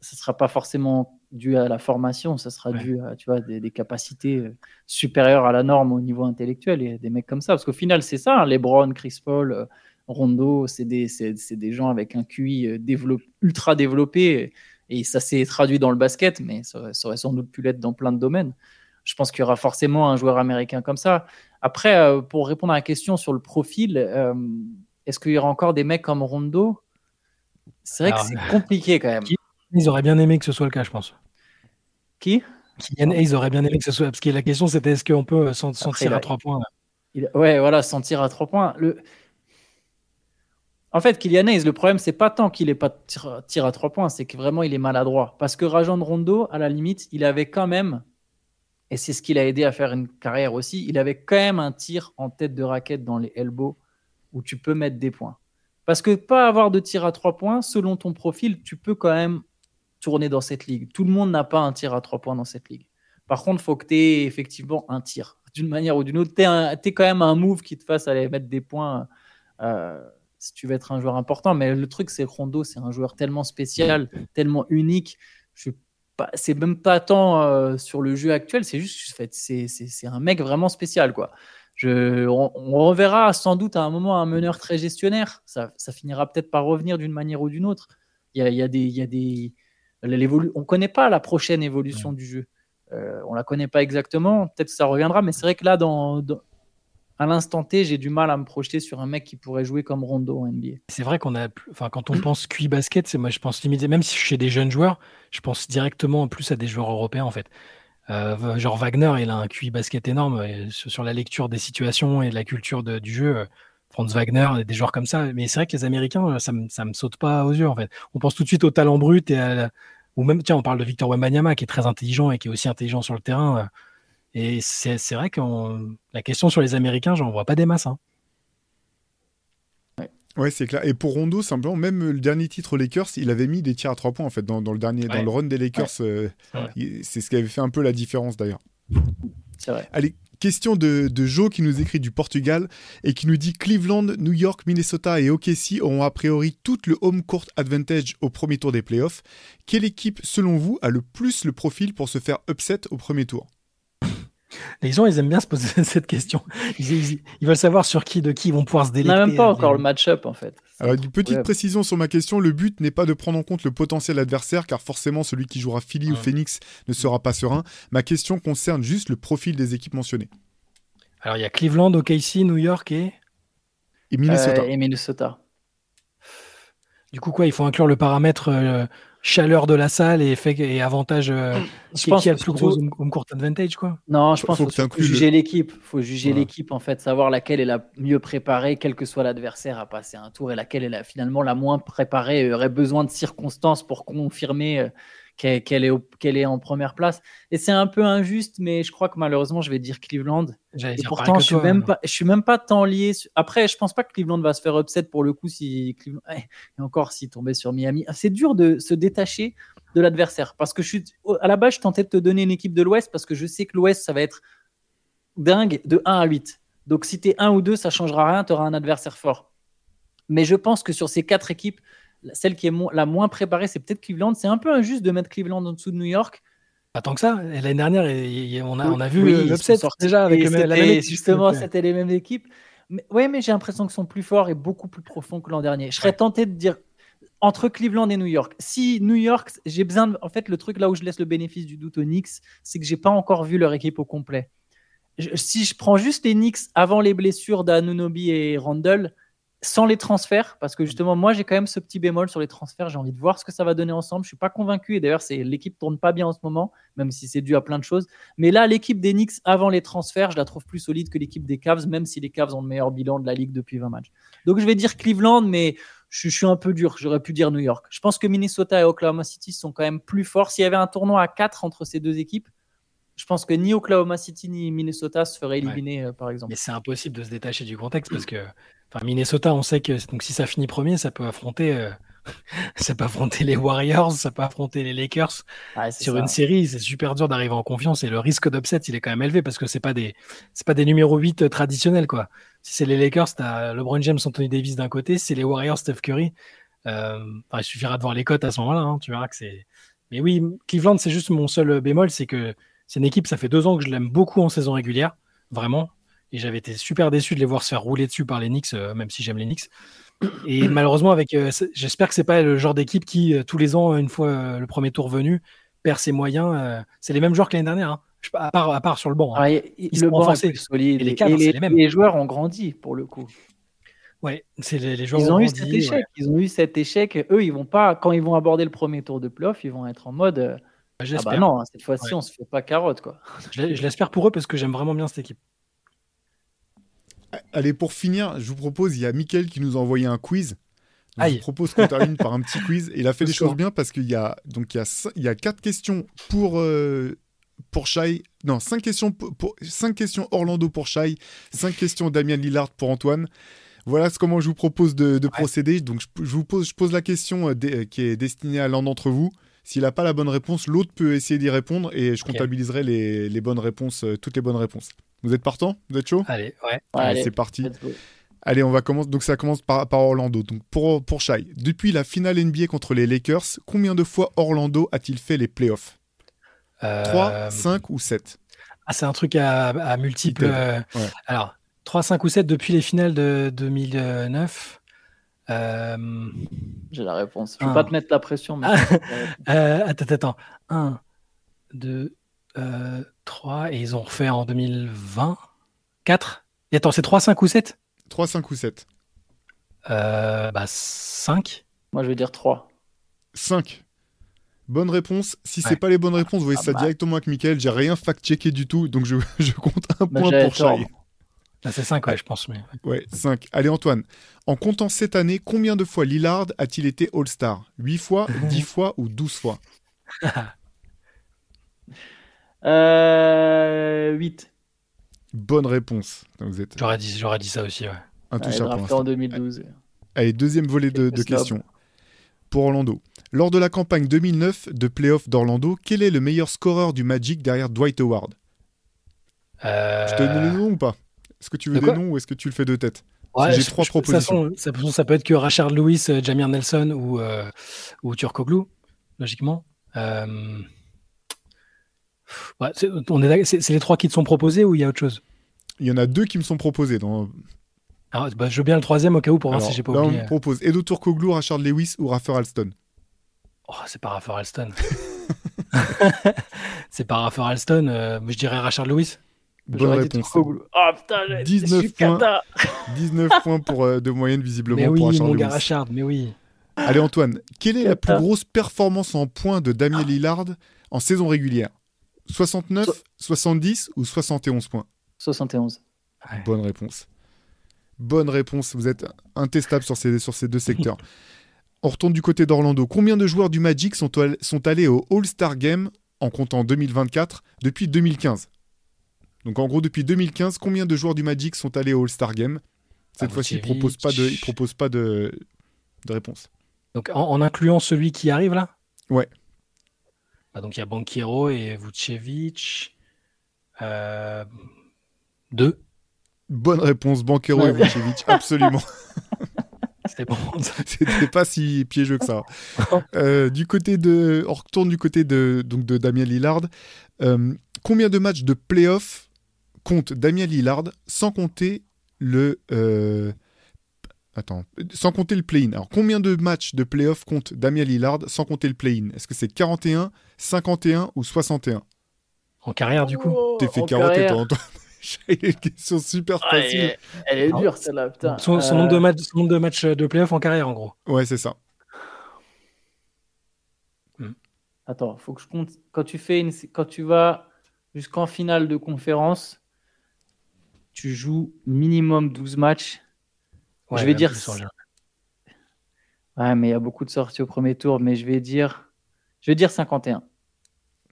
ça sera pas forcément dû à la formation, ça sera dû à tu vois, des, capacités euh, supérieures à la norme au niveau intellectuel et des mecs comme ça. Parce qu'au final, c'est ça, hein, LeBron, Chris Paul, euh, Rondo, c'est des, des, gens avec un QI euh, ultra développé et ça s'est traduit dans le basket, mais ça, aurait sans doute pu l'être dans plein de domaines. Je pense qu'il y aura forcément un joueur américain comme ça. Après, pour répondre à la question sur le profil, est-ce qu'il y aura encore des mecs comme Rondo? C'est vrai que c'est compliqué quand même. Ils auraient bien aimé que ce soit le cas, je pense. Qui? Ils auraient bien aimé que ce soit. Parce que la question, c'était est-ce qu'on peut sentir à trois points Ouais, voilà, sentir à trois points. Le... En fait, Kylian Hayes, le problème, c'est pas tant qu'il n'est pas tir, à trois points, c'est que vraiment il est maladroit. Parce que Rajon Rondo, à la limite, il avait quand même, et c'est ce qui l'a aidé à faire une carrière aussi, il avait quand même un tir en tête de raquette dans les elbows où tu peux mettre des points. Parce que pas avoir de tir à trois points, selon ton profil, tu peux quand même tourner dans cette ligue. Tout le monde n'a pas un tir à trois points dans cette ligue. Par contre, il faut que tu aies effectivement un tir. D'une manière ou d'une autre, tu es, quand même un move qui te fasse aller mettre des points euh, si tu veux être un joueur important. Mais le truc, c'est Rondo, c'est un joueur tellement spécial, tellement unique. Je c'est même pas tant euh, sur le jeu actuel, c'est juste c'est un mec vraiment spécial quoi. On, reverra sans doute à un moment un meneur très gestionnaire. Ça, ça finira peut-être par revenir d'une manière ou d'une autre. Il y a, il y a des, on ne connaît pas la prochaine évolution du jeu. Euh, on la connaît pas exactement. Peut-être que ça reviendra, mais c'est vrai que là, dans, à l'instant T, j'ai du mal à me projeter sur un mec qui pourrait jouer comme Rondo en NBA. C'est vrai qu'on a, enfin, quand on pense QI basket, c'est moi, je pense limiter, même si chez des jeunes joueurs, je pense directement plus à des joueurs européens en fait. Euh, genre Wagner, il a un QI basket énorme sur la lecture des situations et de la culture du jeu. Franz Wagner, des joueurs comme ça. Mais c'est vrai que les Américains, euh, ça me, me saute pas aux yeux, en fait. On pense tout de suite au talent brut et à ou même, tiens, on parle de Victor Wembanyama qui est très intelligent et qui est aussi intelligent sur le terrain. Euh. Et c'est vrai que la question sur les Américains, j'en vois pas des masses. Hein. Ouais, c'est clair. Et pour Rondo, simplement, même le dernier titre Lakers, il avait mis des tirs à trois points en fait dans, le dernier, dans le run des Lakers. Euh, c'est ce qui avait fait un peu la différence d'ailleurs. C'est vrai. Allez, Question de, Joe qui nous écrit du Portugal et qui nous dit Cleveland, New York, Minnesota et OKC auront a priori tout le home court advantage au premier tour des playoffs. Quelle équipe, selon vous, a le plus le profil pour se faire upset au premier tour? Les gens, ils aiment bien se poser cette question. Ils, veulent savoir sur qui, de qui ils vont pouvoir se délecter. On n'a même pas encore le match-up, en fait. Alors, une petite précision sur ma question. Le but n'est pas de prendre en compte le potentiel adversaire, car forcément, celui qui jouera Philly ou Phoenix ne sera pas serein. Ma question concerne juste le profil des équipes mentionnées. Alors, il y a Cleveland, OKC, New York et... Et Minnesota. Euh, et Minnesota. Du coup, quoi, il faut inclure le paramètre euh, chaleur de la salle et, fait, et avantage euh, je qui, pense qui a le plus gros home court advantage quoi. Non je pense qu'il faut, juger l'équipe. Faut juger l'équipe en fait savoir laquelle est la mieux préparée quel que soit l'adversaire à passer un tour et laquelle est la, finalement la moins préparée aurait besoin de circonstances pour confirmer qu'elle est, qu'elle est en première place. Et c'est un peu injuste, mais je crois que malheureusement, je vais dire Cleveland. Et pourtant, je suis, même pas, je suis même pas tant lié. Après, je pense pas que Cleveland va se faire upset pour le coup si Cleveland... et encore s'il tombait sur Miami. C'est dur de se détacher de l'adversaire parce que je suis à la base, je tentais de te donner une équipe de l'Ouest parce que je sais que l'Ouest, ça va être dingue de 1 à 8. Donc si tu es 1 ou 2, ça changera rien, tu auras un adversaire fort. Mais je pense que sur ces quatre équipes, celle qui est la moins préparée, c'est peut-être Cleveland. C'est un peu injuste de mettre Cleveland en dessous de New York. Pas tant que ça. L'année dernière, on a, on a vu oui, l'upset déjà avec la même Justement, c'était les mêmes équipes. Mais, ouais, mais j'ai l'impression qu'ils sont plus forts et beaucoup plus profonds que l'an dernier. Je serais tenté de dire entre Cleveland et New York. Si New York, j'ai besoin de... En fait, le truc là où je laisse le bénéfice du doute aux Knicks, c'est que j'ai pas encore vu leur équipe au complet. si je prends juste les Knicks avant les blessures d'Anunobi et Randall, sans les transferts, parce que justement, moi, j'ai quand même ce petit bémol sur les transferts. J'ai envie de voir ce que ça va donner ensemble. Je suis pas convaincu. Et d'ailleurs, c'est l'équipe tourne pas bien en ce moment, même si c'est dû à plein de choses. Mais là, l'équipe des Knicks avant les transferts, je la trouve plus solide que l'équipe des Cavs, même si les Cavs ont le meilleur bilan de la ligue depuis 20 matchs. Donc, je vais dire Cleveland, mais je, suis un peu dur. J'aurais pu dire New York. Je pense que Minnesota et Oklahoma City sont quand même plus forts. S'il y avait un tournoi à 4 entre ces deux équipes, je pense que ni Oklahoma City ni Minnesota se feraient éliminer, euh, par exemple. Mais c'est impossible de se détacher du contexte parce que enfin, Minnesota, on sait que donc, si ça finit premier, ça peut affronter. Euh, ça peut affronter les Warriors, ça peut affronter les Lakers. Sur une série, c'est super dur d'arriver en confiance et le risque d'upset, il est quand même élevé parce que c'est pas des c'est pas des numéros 8 traditionnels quoi. Si c'est les Lakers, tu as LeBron James, Anthony Davis d'un côté, c'est les Warriors, Steph Curry. Euh, il suffira de voir les cotes à ce moment-là, hein, tu verras que c'est. Mais oui, Cleveland, c'est juste mon seul bémol, c'est que c'est une équipe, ça fait deux ans que je l'aime beaucoup en saison régulière, vraiment. Et j'avais été super déçu de les voir se faire rouler dessus par les Knicks, euh, même si j'aime les Knicks. Et malheureusement, avec, euh, j'espère que c'est pas le genre d'équipe qui, euh, tous les ans, une fois le premier tour venu, perd ses moyens. c'est les mêmes joueurs que l'année dernière, hein. à, part, à part sur le banc. Hein. Ils le banc est solide. Et les, cadres, les, les, mêmes. les joueurs ont grandi pour le coup. Ouais, c'est les, joueurs ils ont, eu cet échec. Ils ont eu cet échec. Eux, ils vont pas, quand ils vont aborder le premier tour de playoff, ils vont être en mode bah, ah bah non, hein, cette fois-ci, on se fait pas carotte. Quoi. Je l'espère pour eux parce que j'aime vraiment bien cette équipe. Allez, pour finir, je vous propose, il y a Mickaël qui nous a envoyé un quiz. je vous propose qu'on termine par un petit quiz. il a fait des choses bien parce qu'il y a donc il y a, il y a quatre questions pour euh, pour Shai. Non, cinq questions pour, cinq questions Orlando pour Shai, cinq questions Damien Lillard pour Antoine. Voilà comment je vous propose de, procéder. Donc je, vous pose je pose la question euh, euh, qui est destinée à l'un d'entre vous. S'il n'a pas la bonne réponse, l'autre peut essayer d'y répondre et je comptabiliserai les, bonnes réponses, toutes les bonnes réponses. Vous êtes partant? Vous êtes chaud? Allez, ouais. Allez, c'est parti. Allez, on va commencer. Donc ça commence par, Orlando. Donc pour, pour Shai, depuis la finale NBA contre les Lakers, combien de fois Orlando a-t-il fait les playoffs? 3, 5 ou 7 Ah, c'est un truc à, multiples. Euh, alors, 3, 5 ou 7 depuis les finales de 2009. Euh, J'ai la réponse. Je ne vais pas te mettre la pression. Mais... euh, attends, attends. 1, 2, 3. Et ils ont refait en 2020. 4. Et attends, c'est 3, 5 ou 7 3, 5 ou 7 euh, bah, 5. Moi, je vais dire 3. 5. Bonne réponse. Si c'est pas les bonnes réponses, vous voyez ah ça bah. directement avec Michael. J'ai rien fact-checké du tout, donc je, je compte un bah, point pour Chai. Ah, c'est 5, ouais, je pense. Mais... Ouais, 5. Allez, Antoine. En comptant cette année, combien de fois Lillard a-t-il été All-Star? 8 fois, 10 fois ou 12 fois? euh, 8. Bonne réponse. êtes... J'aurais dit, dit ça aussi, ouais. Intouchable ouais, en 2012. Allez, deuxième volet de, de questions. Pour Orlando. Lors de la campagne 2009 de playoff d'Orlando, quel est le meilleur scoreur du Magic derrière Dwight Howard? Euh... Je te donne le nom ou pas? Est-ce que tu veux des noms ou est-ce que tu le fais de tête? J'ai trois propositions. Ça, ça, peut être que Rachard Lewis, euh, Jamir Nelson ou, euh, ou Turkoglu, logiquement. Euh... Ouais, c'est les trois qui te sont proposés ou il y a autre chose? Il y en a deux qui me sont proposés. Dans... Alors, bah, je veux bien le troisième au cas où pour voir si j'ai pas là, oublié. On me propose Edo Turkoglu, Rachard Lewis ou Raffer Alston. Oh, c'est pas Raffer Alston. c'est pas Raffer Alston. Euh, je dirais Rachard Lewis. Bonne réponse. Oh putain, 19 points, 19 points pour, euh, de moyenne visiblement mais oui, pour mon gars Rachard, mais oui. Allez Antoine, quelle est la plus grosse performance en points de Damien Lillard en saison régulière? 69, 70 ou 71 points 71. Bonne réponse. Bonne réponse. Vous êtes intestable sur ces, sur ces deux secteurs. On retourne du côté d'Orlando. Combien de joueurs du Magic sont, sont allés au All-Star Game en comptant 2024 depuis 2015 donc en gros, depuis 2015, combien de joueurs du Magic sont allés au All-Star Game? Cette fois-ci, ils ne proposent pas, de, propose pas de, de réponse. Donc en, incluant celui qui arrive là? Ouais. Bah, donc il y a Banquero et Vucevic. Euh... Deux. Bonne réponse, Banquero et Vucevic, absolument. C'était bon. C'était pas si piégeux que ça. Euh, du côté de, on retourne du côté de donc de Damien Lillard. Euh, combien de matchs de playoff compte Damien Lillard sans compter le. Euh, attends, sans compter le play-in? Alors, combien de matchs de playoff compte Damien Lillard sans compter le play-in? Est-ce que c'est 41, 51 ou 61 En carrière, du coup T'es fait carotter, toi, une question super facile. elle, est dure celle-là, putain. Son, nombre de matchs, son nombre de matchs de playoff en carrière, en gros. Ouais, c'est ça. Hmm. Attends, faut que je compte. Quand tu fais une... quand tu vas jusqu'en finale de conférence, tu joues minimum 12 matchs. je vais dire. Ouais, mais il y a beaucoup de sorties au premier tour, mais je vais dire, je vais dire 51.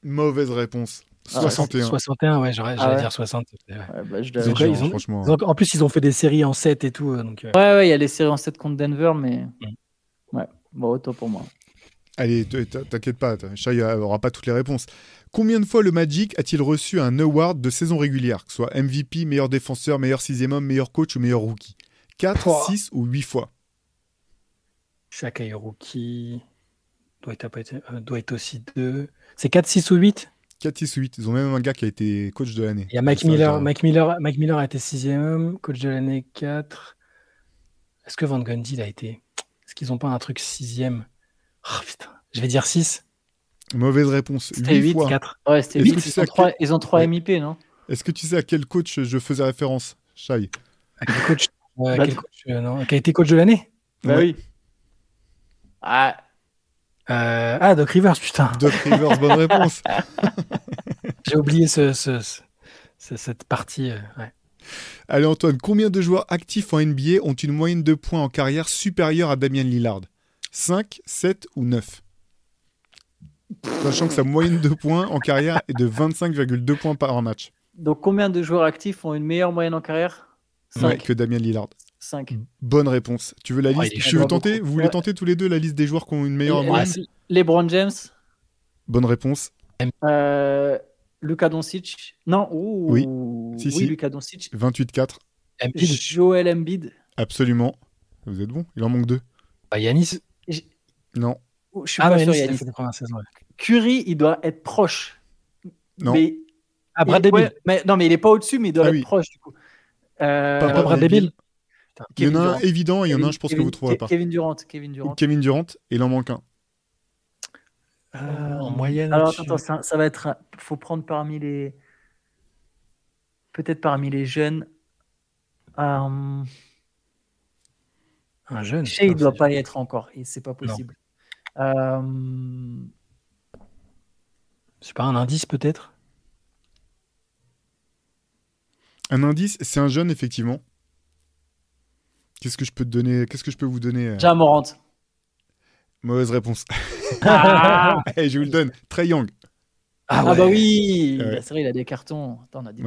Mauvaise réponse. 61. 61, ouais, j'allais ah dire 60. en plus, ils ont fait des séries en 7 et tout. Donc, euh. Ouais, ouais, il y a les séries en 7 contre Denver, mais. Ouais, bon, autant pour moi. Allez, t'inquiète pas, Chai n'aura pas toutes les réponses. Combien de fois le Magic a-t-il reçu un award de saison régulière, que ce soit MVP, meilleur défenseur, meilleur sixième homme, meilleur coach ou meilleur rookie? 4, 6 ou 8 fois? Chaque rookie doit être, euh, doit être aussi 2. C'est 4, 6 ou 8 4, 6 ou 8. Ils ont même un gars qui a été coach de l'année. Il y a Mike Miller. Mike Miller, Mike Miller a été sixième homme, coach de l'année 4. Est-ce que Van Gundy l'a été Est-ce qu'ils n'ont pas un truc sixième? Oh putain, je vais dire 6. Mauvaise réponse. C'était 8, fois. 4. Ouais, c'était 8. Ils, ont 3, ils ont 3 MIP, non? Est-ce que tu sais à quel coach je faisais référence, Shai? À quel coach, euh, quel coach euh, non, Qui a été coach de l'année? Bah oui. Ah. Euh, ah, Doc Rivers, putain. Doc Rivers, bonne réponse. J'ai oublié ce, ce, ce, cette partie. Euh, ouais. Allez Antoine, combien de joueurs actifs en NBA ont une moyenne de points en carrière supérieure à Damien Lillard? 5, 7 ou 9 Sachant que sa moyenne de points en carrière est de 25,2 points par match. Donc combien de joueurs actifs ont une meilleure moyenne en carrière? 5. que Damien Lillard. 5. Bonne réponse. Tu veux la liste Je veux tenter Vous voulez tenter tous les deux la liste des joueurs qui ont une meilleure moyenne LeBron James. Bonne réponse. Euh, Luka Doncic. Non, oui, si, oui Luka Doncic. 28-4. Joel Embiid. Absolument. Vous êtes bon Il en manque deux. Bah, Yanis. Non. Oh, je suis ah, pas sûr, Yanis. Curry, il doit être proche. Non. Mais... Ah, Brad mais, Non, mais il est pas au-dessus, mais il doit ah être proche du coup. Euh... Pas, Brad Bill. Il y en a un évident et il y en a un, je pense que vous trouverez pas. Kevin Durant. Kevin Durant. Kevin Durant, et il en manque un. Euh, en moyenne. Alors attends, ça, ça, va être. faut prendre parmi les. Peut-être parmi les jeunes. Euh, un jeune. Chez, il ne doit pas y être encore. Et c'est pas possible. Euh... C'est pas un indice peut-être? Un indice, c'est un jeune effectivement. Qu'est-ce que je peux te donner Qu'est-ce que je peux vous donner euh? Jamorant. Mauvaise réponse. Ah eh, je vous le donne. Trey Young. Ah, ah bah oui C'est vrai, il a des cartons. Attends, on a dit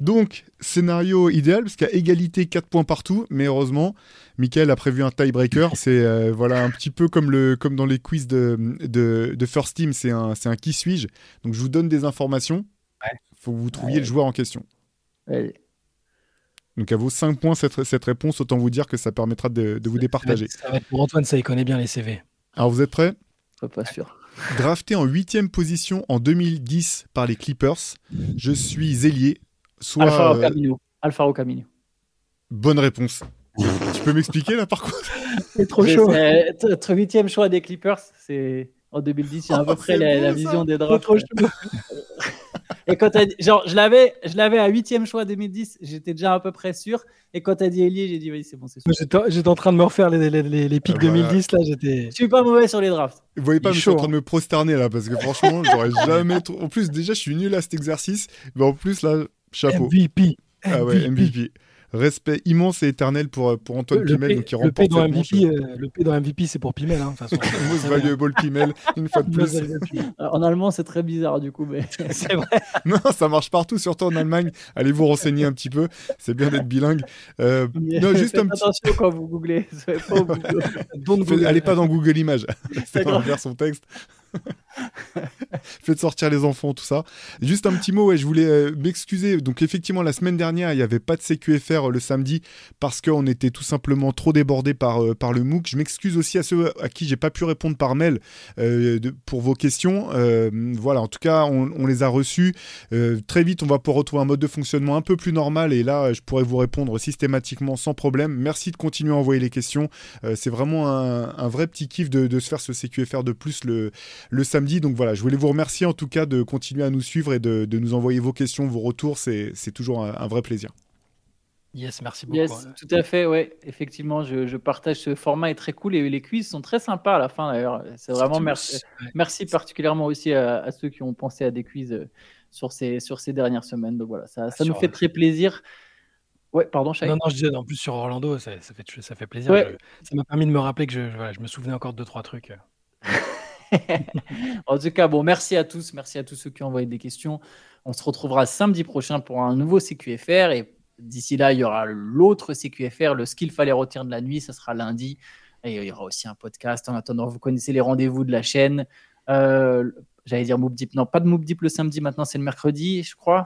Donc, scénario idéal, parce qu'il y a égalité 4 points partout, mais heureusement, Michael a prévu un tiebreaker. C'est euh, voilà, un petit peu comme, le, comme dans les quiz de, de, First Team, c'est un, un qui suis-je. Donc, je vous donne des informations. Il faut que vous trouviez le joueur en question. Donc, à vos 5 points cette, cette réponse, autant vous dire que ça permettra de, de vous départager. Ça va être pour Antoine, ça il connaît bien les CV. Alors, vous êtes prêts? Pas sûr. Drafté en huitième position en 2010 par les Clippers, je suis ailier. Soit, Alfaro euh, Camino. Alfaro Camino. Bonne réponse. tu peux m'expliquer là par contre? C'est trop chaud. Notre huitième choix des Clippers, c'est en 2010, il y a à peu près la, vision des drafts. Trop chaud. Et quand genre, je l'avais, je l'avais à huitième choix 2010, j'étais déjà à peu près sûr. Et quand tu as dit Elie, j'ai dit oui, c'est bon, c'est sûr. J'étais en train de me refaire les, les, les, pics 2010 là, j'étais. Je suis pas mauvais sur les drafts. Vous voyez pas, je suis en train de me prosterner là, parce que franchement, j'aurais jamais. En plus, déjà, je suis nul à cet exercice, mais en plus là, chapeau. MVP. Ah ouais, MVP respect immense et éternel pour, pour Antoine Pimel. donc, qui le, P dans MVP, euh, le P dans MVP, c'est pour Pimel. Hein, Most valuable Pimel, une fois de plus. en allemand, c'est très bizarre du coup, mais c'est vrai. non, ça marche partout, surtout en Allemagne. Allez vous renseigner un petit peu. C'est bien d'être bilingue. Euh, non, juste un petit... attention quand vous googlez. Pas Allez pas dans Google Images. c'est son texte. Faites sortir les enfants, tout ça. Juste un petit mot, ouais, je voulais euh, m'excuser. Donc effectivement, la semaine dernière, il n'y avait pas de CQFR euh, le samedi parce qu'on était tout simplement trop débordé par, euh, par le MOOC. Je m'excuse aussi à ceux à qui j'ai pas pu répondre par mail pour vos questions. voilà, en tout cas, on, les a reçus. très vite, on va pouvoir retrouver un mode de fonctionnement un peu plus normal et là, je pourrais vous répondre systématiquement sans problème. Merci de continuer à envoyer les questions. C'est vraiment un, vrai petit kiff de, se faire ce CQFR de plus le samedi. Donc voilà, je voulais vous remercier en tout cas de continuer à nous suivre et de, nous envoyer vos questions, vos retours. C'est toujours un, vrai plaisir. Yes, merci beaucoup. Yes, tout à fait, ouais. Effectivement, je, partage ce format est très cool et les quiz sont très sympas à la fin d'ailleurs. C'est vraiment merci. Merci particulièrement aussi à, ceux qui ont pensé à des quiz euh, sur ces, sur ces dernières semaines. Donc voilà, ça, ça nous fait très plaisir. Ouais, pardon, Non, non, je disais, en plus sur Orlando, ça, fait, ça fait plaisir. ça m'a permis de me rappeler que je, voilà, je me souvenais encore de deux, trois trucs. en tout cas, bon, merci à tous. Merci à tous ceux qui ont envoyé des questions. On se retrouvera samedi prochain pour un nouveau CQFR. Et d'ici là, il y aura l'autre CQFR, le skill fallait retirer de la nuit. Ça sera lundi. Et il y aura aussi un podcast. En attendant, vous connaissez les rendez-vous de la chaîne. Euh, j'allais dire Moop Non, pas de Moop le samedi. Maintenant, c'est le mercredi, je crois.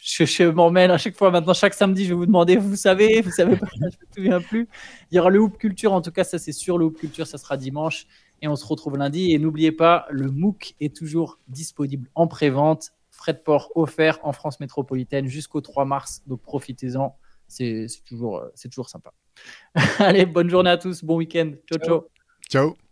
je, je, m'emmène à chaque fois. Maintenant, chaque samedi, je vais vous demander, vous savez, vous savez pas, je ne me souviens plus. Il y aura le Hoop Culture. En tout cas, ça, c'est sûr. Le Hoop Culture, ça sera dimanche. Et on se retrouve lundi. Et n'oubliez pas, le MOOC est toujours disponible en pré-vente. Frais de port offert en France métropolitaine jusqu'au 3 mars. Donc profitez-en. C'est toujours, toujours sympa. Allez, bonne journée à tous. Bon week-end. ciao. Ciao. ciao.